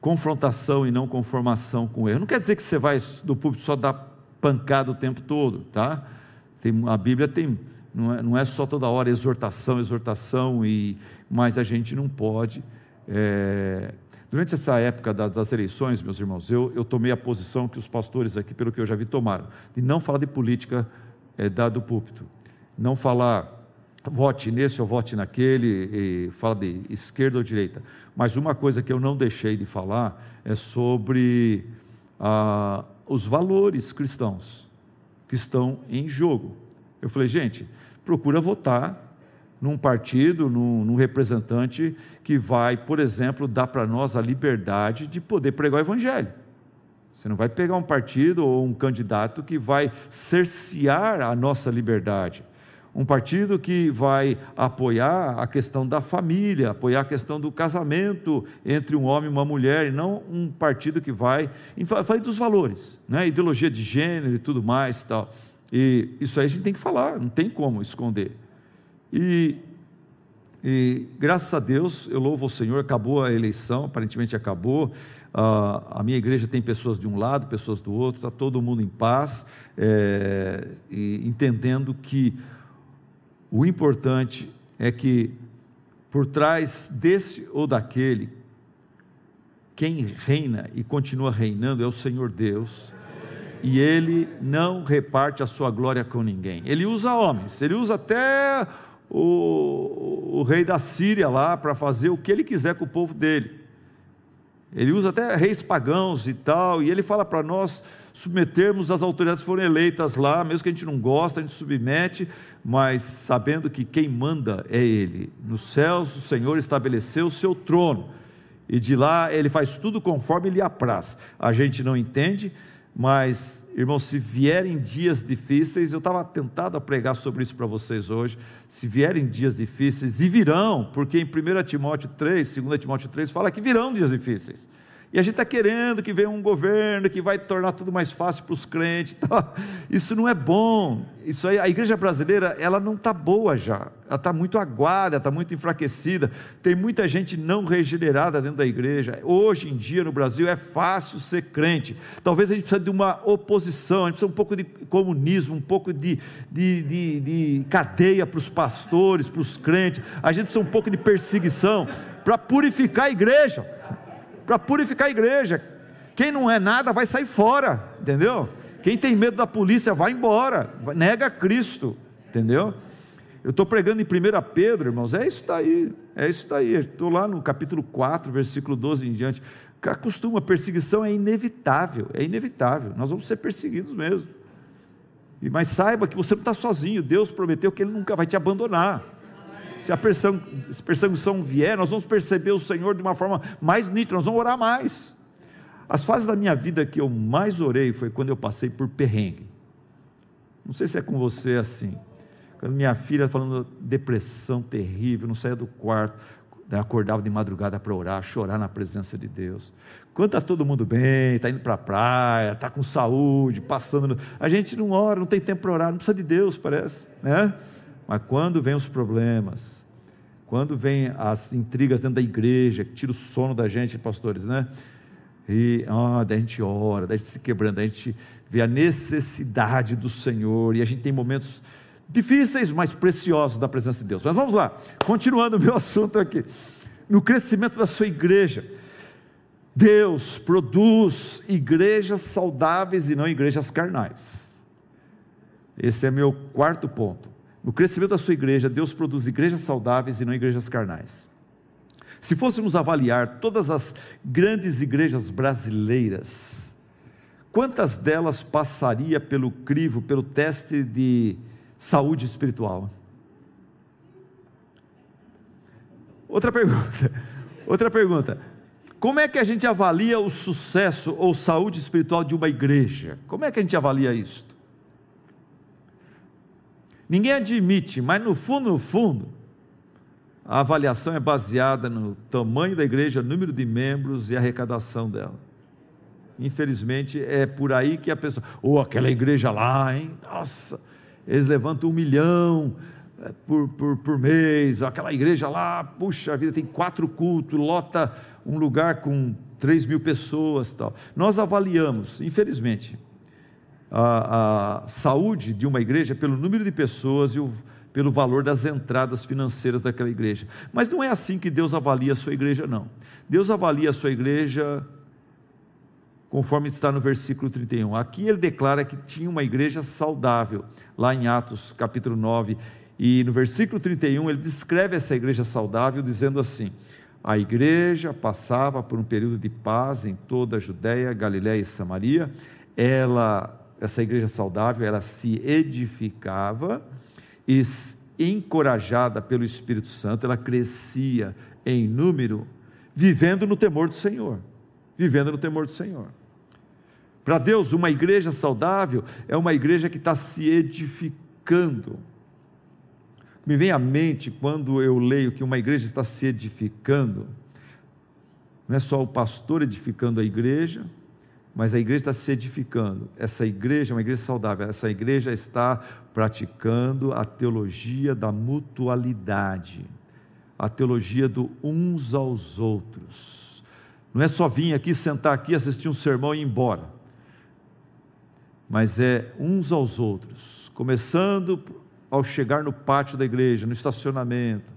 confrontação e não conformação com erro. Não quer dizer que você vai do público só dar pancada o tempo todo, tá? Tem, a Bíblia tem não é, não é só toda hora exortação, exortação, e, mas a gente não pode. É, durante essa época das, eleições, meus irmãos, eu, eu, tomei a posição que os pastores aqui, pelo que eu já vi, tomaram, de não falar de política é, dado púlpito, não falar vote nesse ou vote naquele, e fala de esquerda ou direita. Mas uma coisa que eu não deixei de falar é sobre ah, os valores cristãos que estão em jogo. Eu falei, gente, procura votar num partido, num, num, representante que vai, por exemplo, dar para nós a liberdade de poder pregar o Evangelho. Você não vai pegar um partido ou um candidato que vai cercear a nossa liberdade. Um partido que vai apoiar a questão da família, apoiar a questão do casamento entre um homem e uma mulher, e não um partido que vai. Falei dos valores, né? ideologia de gênero e tudo mais. tal. E isso aí a gente tem que falar, não tem como esconder. E, e graças a Deus, eu louvo o Senhor, acabou a eleição, aparentemente acabou. Uh, a minha igreja tem pessoas de um lado, pessoas do outro, está todo mundo em paz, é, entendendo que o importante é que por trás desse ou daquele, quem reina e continua reinando é o Senhor Deus e ele não reparte a sua glória com ninguém. Ele usa homens, ele usa até o, o rei da Síria lá para fazer o que ele quiser com o povo dele. Ele usa até reis pagãos e tal, e ele fala para nós submetermos as autoridades que foram eleitas lá, mesmo que a gente não gosta, a gente submete, mas sabendo que quem manda é Ele. Nos céus o Senhor estabeleceu o seu trono, e de lá ele faz tudo conforme lhe apraz. A gente não entende, mas, irmãos, se vierem dias difíceis, eu estava tentado a pregar sobre isso para vocês hoje. Se vierem dias difíceis, e virão, porque em 1 Timóteo 3, 2 Timóteo 3, fala que virão dias difíceis. E a gente está querendo que venha um governo que vai tornar tudo mais fácil para os crentes. Tá? Isso não é bom. Isso aí, a igreja brasileira, ela não está boa já. Ela está muito aguada, está muito enfraquecida. Tem muita gente não regenerada dentro da igreja. Hoje em dia no Brasil é fácil ser crente. Talvez a gente precise de uma oposição, a gente precisa um pouco de comunismo, um pouco de, de, de, de cadeia para os pastores, para os crentes. A gente precisa um pouco de perseguição para purificar a igreja para purificar a igreja. Quem não é nada vai sair fora, entendeu? Quem tem medo da polícia vai embora, nega Cristo, entendeu? Eu estou pregando em 1 Pedro, irmãos, é isso daí, é isso daí. Estou lá no capítulo 4, versículo 12 em diante. Acostuma, perseguição é inevitável, é inevitável. Nós vamos ser perseguidos mesmo. Mas saiba que você não está sozinho, Deus prometeu que Ele nunca vai te abandonar. Se a perseguição vier, nós vamos perceber o Senhor de uma forma mais nítida, nós vamos orar mais. As fases da minha vida que eu mais orei foi quando eu passei por perrengue. Não sei se é com você assim. Quando minha filha falando depressão terrível, não saía do quarto, acordava de madrugada para orar, chorar na presença de Deus. Quando está todo mundo bem, está indo para a praia, está com saúde, passando. A gente não ora, não tem tempo para orar, não precisa de Deus, parece, né? Mas quando vem os problemas, quando vem as intrigas dentro da igreja, que tira o sono da gente, pastores, né? E ah, daí a gente ora, daí a gente se quebrando, daí a gente vê a necessidade do Senhor, e a gente tem momentos difíceis, mas preciosos da presença de Deus. Mas vamos lá, continuando o meu assunto aqui. No crescimento da sua igreja, Deus produz igrejas saudáveis e não igrejas carnais. Esse é meu quarto ponto. No crescimento da sua igreja, Deus produz igrejas saudáveis e não igrejas carnais. Se fôssemos avaliar todas as grandes igrejas brasileiras, quantas delas passaria pelo crivo, pelo teste de saúde espiritual? Outra pergunta. Outra pergunta. Como é que a gente avalia o sucesso ou saúde espiritual de uma igreja? Como é que a gente avalia isto? Ninguém admite, mas no fundo, no fundo, a avaliação é baseada no tamanho da igreja, número de membros e arrecadação dela. Infelizmente, é por aí que a pessoa, ou oh, aquela igreja lá, hein? Nossa, eles levantam um milhão é, por, por, por mês, aquela igreja lá, puxa vida, tem quatro cultos, lota um lugar com 3 mil pessoas tal. Nós avaliamos, infelizmente, a, a saúde de uma igreja pelo número de pessoas e o, pelo valor das entradas financeiras daquela igreja. Mas não é assim que Deus avalia a sua igreja, não. Deus avalia a sua igreja conforme está no versículo 31. Aqui ele declara que tinha uma igreja saudável, lá em Atos capítulo 9. E no versículo 31 ele descreve essa igreja saudável dizendo assim: a igreja passava por um período de paz em toda a Judéia, Galiléia e Samaria. Ela, essa igreja saudável, ela se edificava e encorajada pelo Espírito Santo, ela crescia em número, vivendo no temor do Senhor. Vivendo no temor do Senhor. Para Deus, uma igreja saudável é uma igreja que está se edificando me vem à mente quando eu leio que uma igreja está se edificando, não é só o pastor edificando a igreja, mas a igreja está se edificando. Essa igreja é uma igreja saudável, essa igreja está praticando a teologia da mutualidade, a teologia do uns aos outros. Não é só vir aqui, sentar aqui, assistir um sermão e ir embora, mas é uns aos outros, começando ao chegar no pátio da igreja, no estacionamento,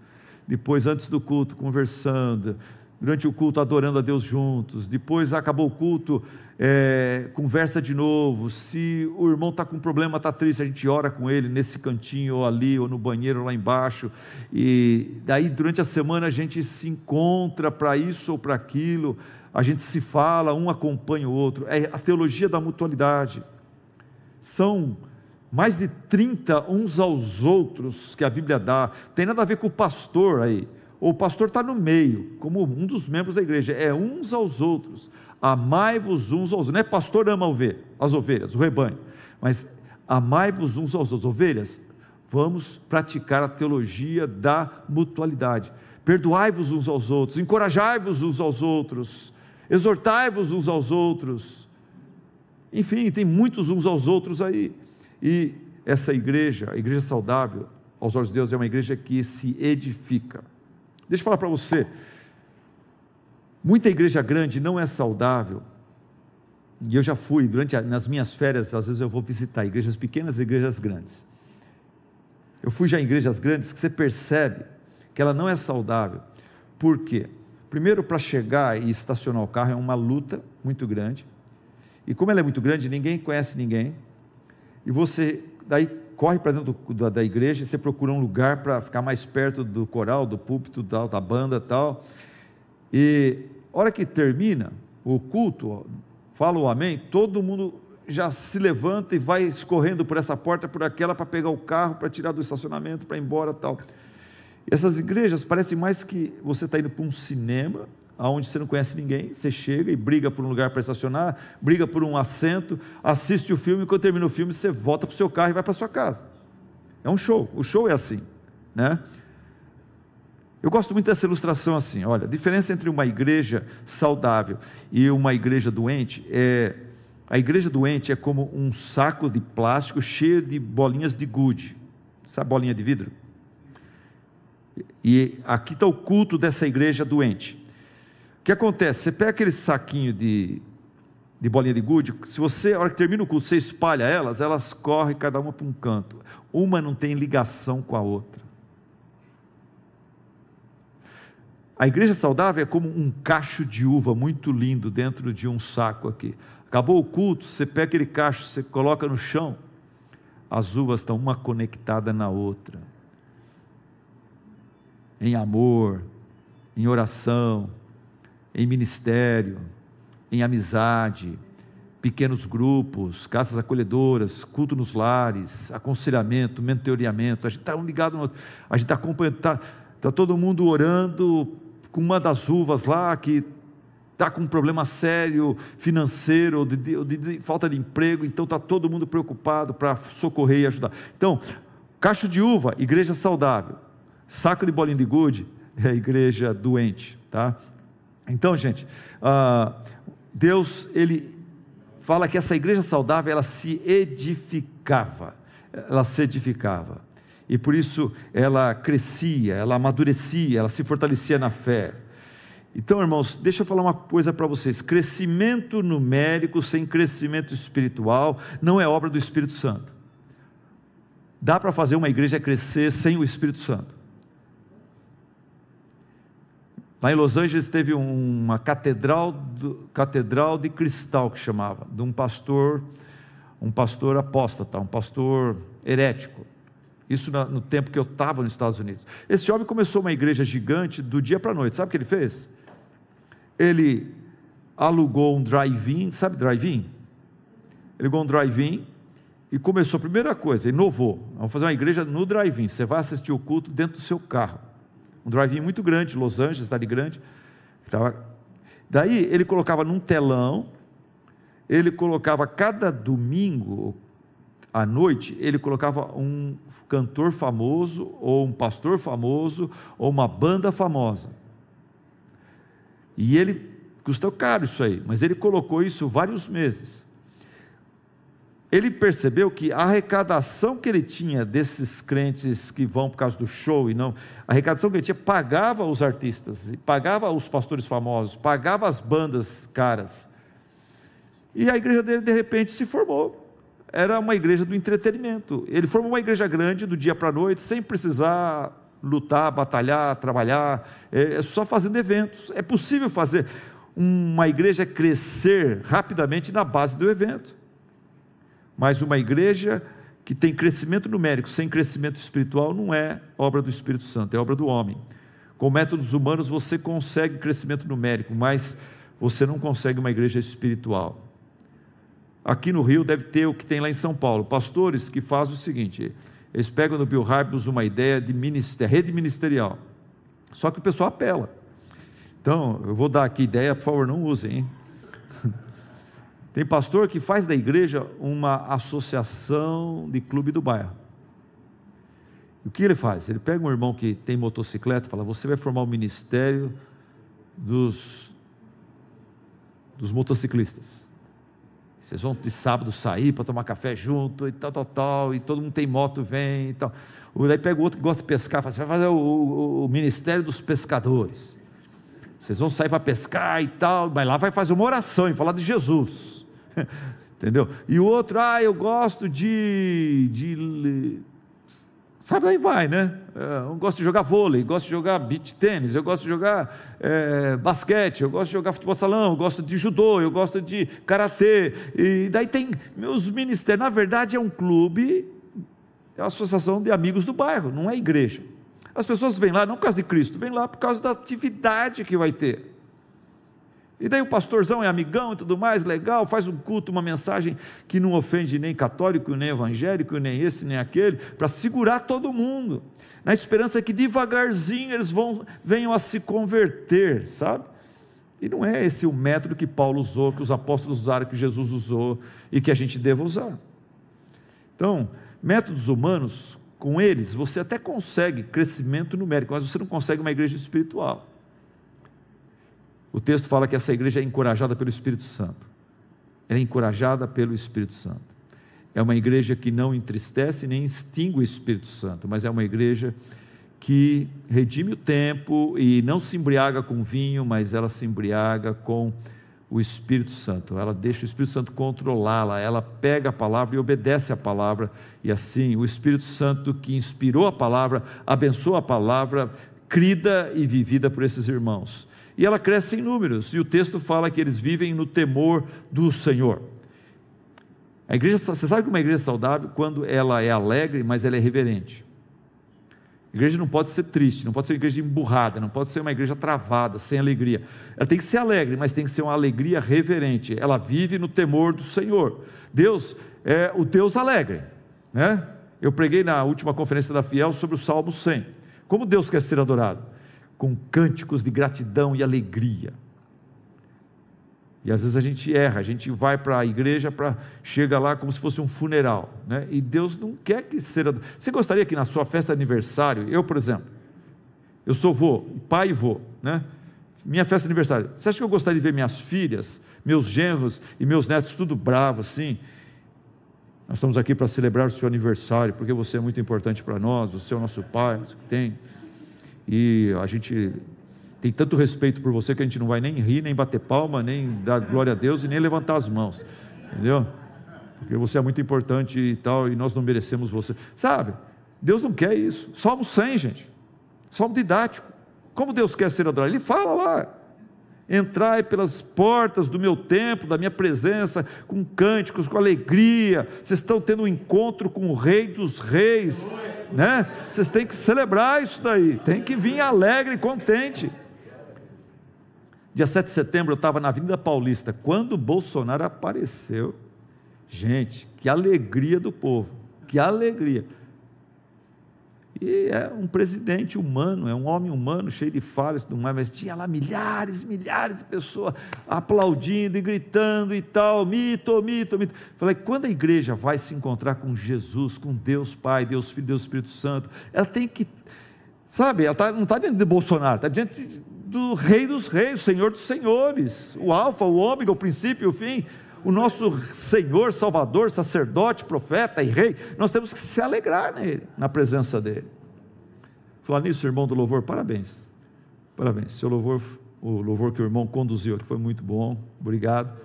depois antes do culto conversando, durante o culto adorando a Deus juntos, depois acabou o culto, é, conversa de novo, se o irmão está com problema, está triste, a gente ora com ele nesse cantinho ou ali, ou no banheiro lá embaixo, e daí durante a semana a gente se encontra para isso ou para aquilo, a gente se fala, um acompanha o outro, é a teologia da mutualidade, são mais de 30 uns aos outros que a Bíblia dá, tem nada a ver com o pastor aí. O pastor está no meio, como um dos membros da igreja, é uns aos outros. Amai-vos uns aos outros. Não é pastor ama as ovelhas, o rebanho, mas amai-vos uns aos outros. Ovelhas, vamos praticar a teologia da mutualidade. Perdoai-vos uns aos outros, encorajai-vos uns aos outros, exortai-vos uns aos outros. Enfim, tem muitos uns aos outros aí. E essa igreja, a igreja saudável, aos olhos de Deus, é uma igreja que se edifica. Deixa eu falar para você, muita igreja grande não é saudável, e eu já fui, durante a, nas minhas férias, às vezes eu vou visitar igrejas pequenas e igrejas grandes. Eu fui já em igrejas grandes que você percebe que ela não é saudável. Por quê? Primeiro, para chegar e estacionar o carro é uma luta muito grande. E como ela é muito grande, ninguém conhece ninguém e você daí corre para dentro do, da igreja e você procura um lugar para ficar mais perto do coral, do púlpito, da, da banda tal. E hora que termina o culto, fala o amém, todo mundo já se levanta e vai escorrendo por essa porta, por aquela, para pegar o carro, para tirar do estacionamento, para ir embora tal. Essas igrejas parecem mais que você está indo para um cinema, onde você não conhece ninguém, você chega e briga por um lugar para estacionar, briga por um assento, assiste o filme, quando termina o filme, você volta para o seu carro e vai para sua casa. É um show, o show é assim, né? Eu gosto muito dessa ilustração assim, olha, a diferença entre uma igreja saudável e uma igreja doente é a igreja doente é como um saco de plástico cheio de bolinhas de gude. Sabe bolinha de vidro? E aqui está o culto dessa igreja doente. Que acontece? Você pega aquele saquinho de, de bolinha de gude, se você, a hora que termina o culto, você espalha elas, elas correm cada uma para um canto. Uma não tem ligação com a outra. A igreja saudável é como um cacho de uva muito lindo dentro de um saco aqui. Acabou o culto, você pega aquele cacho, você coloca no chão, as uvas estão uma conectada na outra em amor, em oração, em ministério, em amizade, pequenos grupos, casas acolhedoras, culto nos lares, aconselhamento, mentoreamento. A gente está um ligado no a gente está acompanhando, está tá todo mundo orando com uma das uvas lá que está com um problema sério financeiro, ou de, de, de, falta de emprego, então está todo mundo preocupado para socorrer e ajudar. Então, cacho de uva, igreja saudável. Saco de bolinha de gude é igreja doente, tá? Então, gente, uh, Deus, ele fala que essa igreja saudável, ela se edificava, ela se edificava, e por isso ela crescia, ela amadurecia, ela se fortalecia na fé. Então, irmãos, deixa eu falar uma coisa para vocês: crescimento numérico sem crescimento espiritual não é obra do Espírito Santo. Dá para fazer uma igreja crescer sem o Espírito Santo. Lá em Los Angeles teve uma catedral, do, catedral de cristal que chamava, de um pastor, um pastor apóstata, um pastor herético. Isso no tempo que eu estava nos Estados Unidos. Esse homem começou uma igreja gigante do dia para a noite. Sabe o que ele fez? Ele alugou um drive-in, sabe drive-in? Ele alugou um drive-in e começou, primeira coisa, inovou. Vamos fazer uma igreja no drive-in. Você vai assistir o culto dentro do seu carro um drive-in muito grande, Los Angeles, cidade grande. Daí ele colocava num telão, ele colocava cada domingo à noite, ele colocava um cantor famoso, ou um pastor famoso, ou uma banda famosa. E ele custou caro isso aí, mas ele colocou isso vários meses ele percebeu que a arrecadação que ele tinha desses crentes que vão por causa do show e não, a arrecadação que ele tinha pagava os artistas, pagava os pastores famosos, pagava as bandas caras. E a igreja dele de repente se formou. Era uma igreja do entretenimento. Ele formou uma igreja grande do dia para a noite, sem precisar lutar, batalhar, trabalhar, é, é só fazendo eventos. É possível fazer uma igreja crescer rapidamente na base do evento. Mas uma igreja que tem crescimento numérico sem crescimento espiritual não é obra do Espírito Santo, é obra do homem. Com métodos humanos você consegue crescimento numérico, mas você não consegue uma igreja espiritual. Aqui no Rio deve ter o que tem lá em São Paulo, pastores que fazem o seguinte: eles pegam no Bill Hybels uma ideia de ministério, rede ministerial, só que o pessoal apela. Então, eu vou dar aqui ideia, por favor, não usem, hein? Tem pastor que faz da igreja uma associação de clube do bairro. E o que ele faz? Ele pega um irmão que tem motocicleta e fala: Você vai formar o ministério dos, dos motociclistas. Vocês vão de sábado sair para tomar café junto e tal, tal, tal, e todo mundo tem moto, vem e tal. Daí pega o outro que gosta de pescar, fala: Você vai fazer o, o, o ministério dos pescadores. Vocês vão sair para pescar e tal, mas lá vai fazer uma oração e falar de Jesus. Entendeu? E o outro, ah, eu gosto de. de sabe, aí vai, né? É, eu gosto de jogar vôlei, gosto de jogar beach tênis, eu gosto de jogar é, basquete, eu gosto de jogar futebol salão, eu gosto de judô, eu gosto de karatê. E daí tem meus ministérios. Na verdade, é um clube, é uma associação de amigos do bairro, não é igreja. As pessoas vêm lá não por causa de Cristo, vêm lá por causa da atividade que vai ter. E daí o pastorzão é amigão e tudo mais, legal, faz um culto, uma mensagem que não ofende nem católico, nem evangélico, nem esse, nem aquele, para segurar todo mundo, na esperança que devagarzinho eles vão, venham a se converter, sabe? E não é esse o método que Paulo usou, que os apóstolos usaram, que Jesus usou e que a gente deva usar. Então, métodos humanos, com eles, você até consegue crescimento numérico, mas você não consegue uma igreja espiritual. O texto fala que essa igreja é encorajada pelo Espírito Santo. Ela é encorajada pelo Espírito Santo. É uma igreja que não entristece nem extingue o Espírito Santo, mas é uma igreja que redime o tempo e não se embriaga com vinho, mas ela se embriaga com o Espírito Santo. Ela deixa o Espírito Santo controlá-la, ela pega a palavra e obedece a palavra, e assim o Espírito Santo que inspirou a palavra, abençoa a palavra, crida e vivida por esses irmãos e ela cresce em números, e o texto fala que eles vivem no temor do Senhor. A igreja, você sabe que uma igreja saudável quando ela é alegre, mas ela é reverente. A igreja não pode ser triste, não pode ser uma igreja emburrada, não pode ser uma igreja travada, sem alegria. Ela tem que ser alegre, mas tem que ser uma alegria reverente. Ela vive no temor do Senhor. Deus é o Deus alegre, né? Eu preguei na última conferência da Fiel sobre o Salmo 100. Como Deus quer ser adorado? Com cânticos de gratidão e alegria. E às vezes a gente erra, a gente vai para a igreja, para chega lá como se fosse um funeral, né? E Deus não quer que seja. Você gostaria que na sua festa de aniversário, eu, por exemplo, eu sou vô, pai e vô, né? Minha festa de aniversário. Você acha que eu gostaria de ver minhas filhas, meus genros e meus netos tudo bravos assim? Nós estamos aqui para celebrar o seu aniversário, porque você é muito importante para nós, você é o nosso pai, você tem e a gente tem tanto respeito por você que a gente não vai nem rir, nem bater palma, nem dar glória a Deus e nem levantar as mãos, entendeu? Porque você é muito importante e tal, e nós não merecemos você. Sabe? Deus não quer isso. Salmo 100, gente. Salmo didático. Como Deus quer ser adorado? Ele fala lá. Entrai pelas portas do meu templo, da minha presença, com cânticos, com alegria. Vocês estão tendo um encontro com o Rei dos Reis né? Vocês têm que celebrar isso daí, tem que vir alegre e contente. Dia 7 de setembro eu estava na Avenida Paulista, quando Bolsonaro apareceu, gente, que alegria do povo, que alegria. E é um presidente humano, é um homem humano, cheio de falhas e tudo mais, mas tinha lá milhares, milhares de pessoas aplaudindo e gritando e tal, mito, mito, mito. Falei, quando a igreja vai se encontrar com Jesus, com Deus Pai, Deus Filho, Deus Espírito Santo, ela tem que, sabe, ela tá, não está diante de Bolsonaro, está diante do Rei dos Reis, Senhor dos Senhores, o Alfa, o Ômega, o princípio e o fim o nosso Senhor, Salvador, sacerdote, profeta e rei, nós temos que se alegrar nele, na presença dele. Falar nisso, irmão do louvor, parabéns. Parabéns. Seu louvor, o louvor que o irmão conduziu aqui foi muito bom. Obrigado.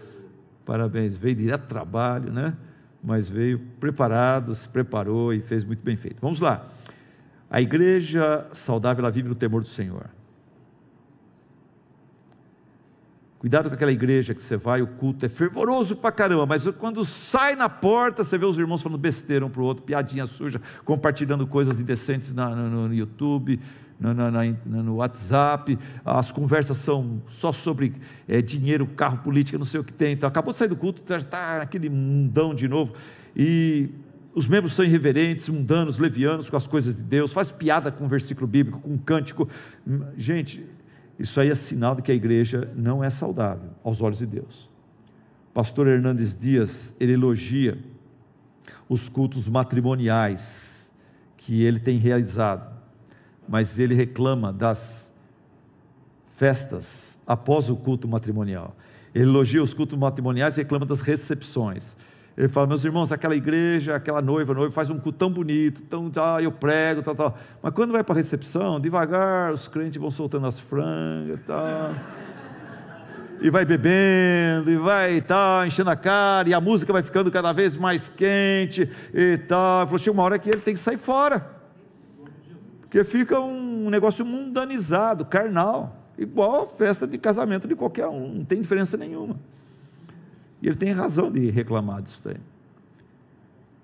Parabéns. Veio direto trabalho, né? Mas veio preparado, se preparou e fez muito bem feito. Vamos lá. A igreja saudável, ela vive no temor do Senhor. Cuidado com aquela igreja que você vai, o culto é fervoroso pra caramba, mas quando sai na porta, você vê os irmãos falando besteira um para o outro, piadinha suja, compartilhando coisas indecentes na, no, no, YouTube, no, no, WhatsApp, as conversas são só sobre é, dinheiro, carro, política, não sei o que tem. Então, acabou de sair do culto, já está naquele mundão de novo. E os membros são irreverentes, mundanos, levianos com as coisas de Deus, faz piada com um versículo bíblico, com um cântico. Gente, isso aí é sinal de que a igreja não é saudável aos olhos de Deus. Pastor Hernandes Dias, ele elogia os cultos matrimoniais que ele tem realizado, mas ele reclama das festas após o culto matrimonial. Ele elogia os cultos matrimoniais e reclama das recepções. Ele fala, meus irmãos, aquela igreja, aquela noiva, noiva faz um culto tão bonito, tão, ah, eu prego, tal, tal. Mas quando vai para a recepção, devagar, os crentes vão soltando as frangas e tal. E vai bebendo, e vai tal, enchendo a cara, e a música vai ficando cada vez mais quente e tal. Ele falou, chega uma hora que ele tem que sair fora. Porque fica um negócio mundanizado, carnal, igual a festa de casamento de qualquer um, não tem diferença nenhuma. E ele tem razão de reclamar disso daí.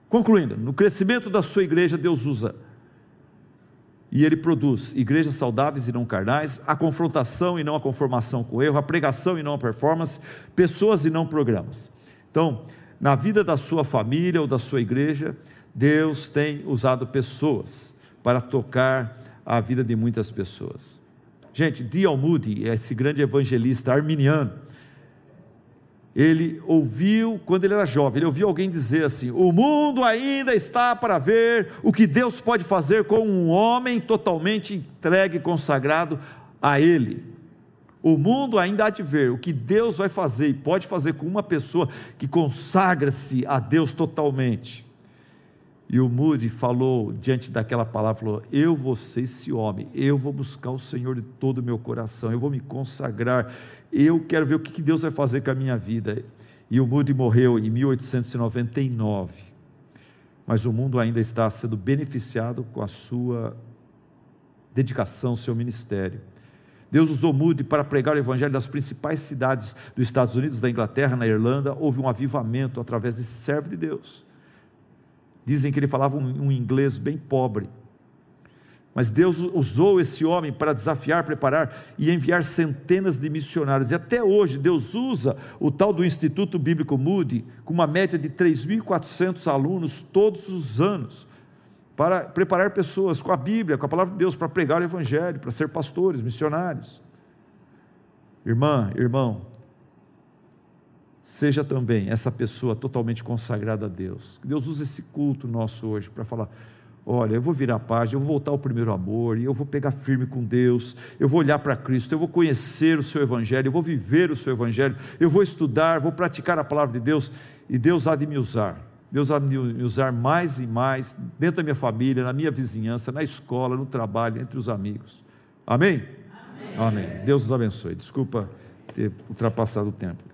Concluindo, no crescimento da sua igreja, Deus usa E ele produz igrejas saudáveis e não carnais, a confrontação e não a conformação com o erro, a pregação e não a performance, pessoas e não programas. Então, na vida da sua família ou da sua igreja, Deus tem usado pessoas para tocar a vida de muitas pessoas. Gente, D.L. Moody, esse grande evangelista arminiano, ele ouviu, quando ele era jovem, ele ouviu alguém dizer assim: O mundo ainda está para ver o que Deus pode fazer com um homem totalmente entregue e consagrado a Ele. O mundo ainda há de ver o que Deus vai fazer e pode fazer com uma pessoa que consagra-se a Deus totalmente. E o Moody falou diante daquela palavra: falou, Eu vou ser esse homem, eu vou buscar o Senhor de todo o meu coração, eu vou me consagrar, eu quero ver o que Deus vai fazer com a minha vida. E o Moody morreu em 1899, mas o mundo ainda está sendo beneficiado com a sua dedicação, seu ministério. Deus usou Moody para pregar o evangelho das principais cidades dos Estados Unidos, da Inglaterra, na Irlanda. Houve um avivamento através desse servo de Deus. Dizem que ele falava um inglês bem pobre. Mas Deus usou esse homem para desafiar, preparar e enviar centenas de missionários. E até hoje Deus usa o tal do Instituto Bíblico Moody, com uma média de 3.400 alunos todos os anos, para preparar pessoas com a Bíblia, com a palavra de Deus, para pregar o Evangelho, para ser pastores, missionários. Irmã, irmão, seja também essa pessoa totalmente consagrada a Deus. Que Deus use esse culto nosso hoje para falar: olha, eu vou virar a página, eu vou voltar ao primeiro amor, e eu vou pegar firme com Deus, eu vou olhar para Cristo, eu vou conhecer o seu Evangelho, eu vou viver o seu Evangelho, eu vou estudar, vou praticar a palavra de Deus, e Deus há de me usar. Deus há de me usar mais e mais dentro da minha família, na minha vizinhança, na escola, no trabalho, entre os amigos. Amém? Amém. Amém. Deus nos abençoe. Desculpa ter ultrapassado o tempo.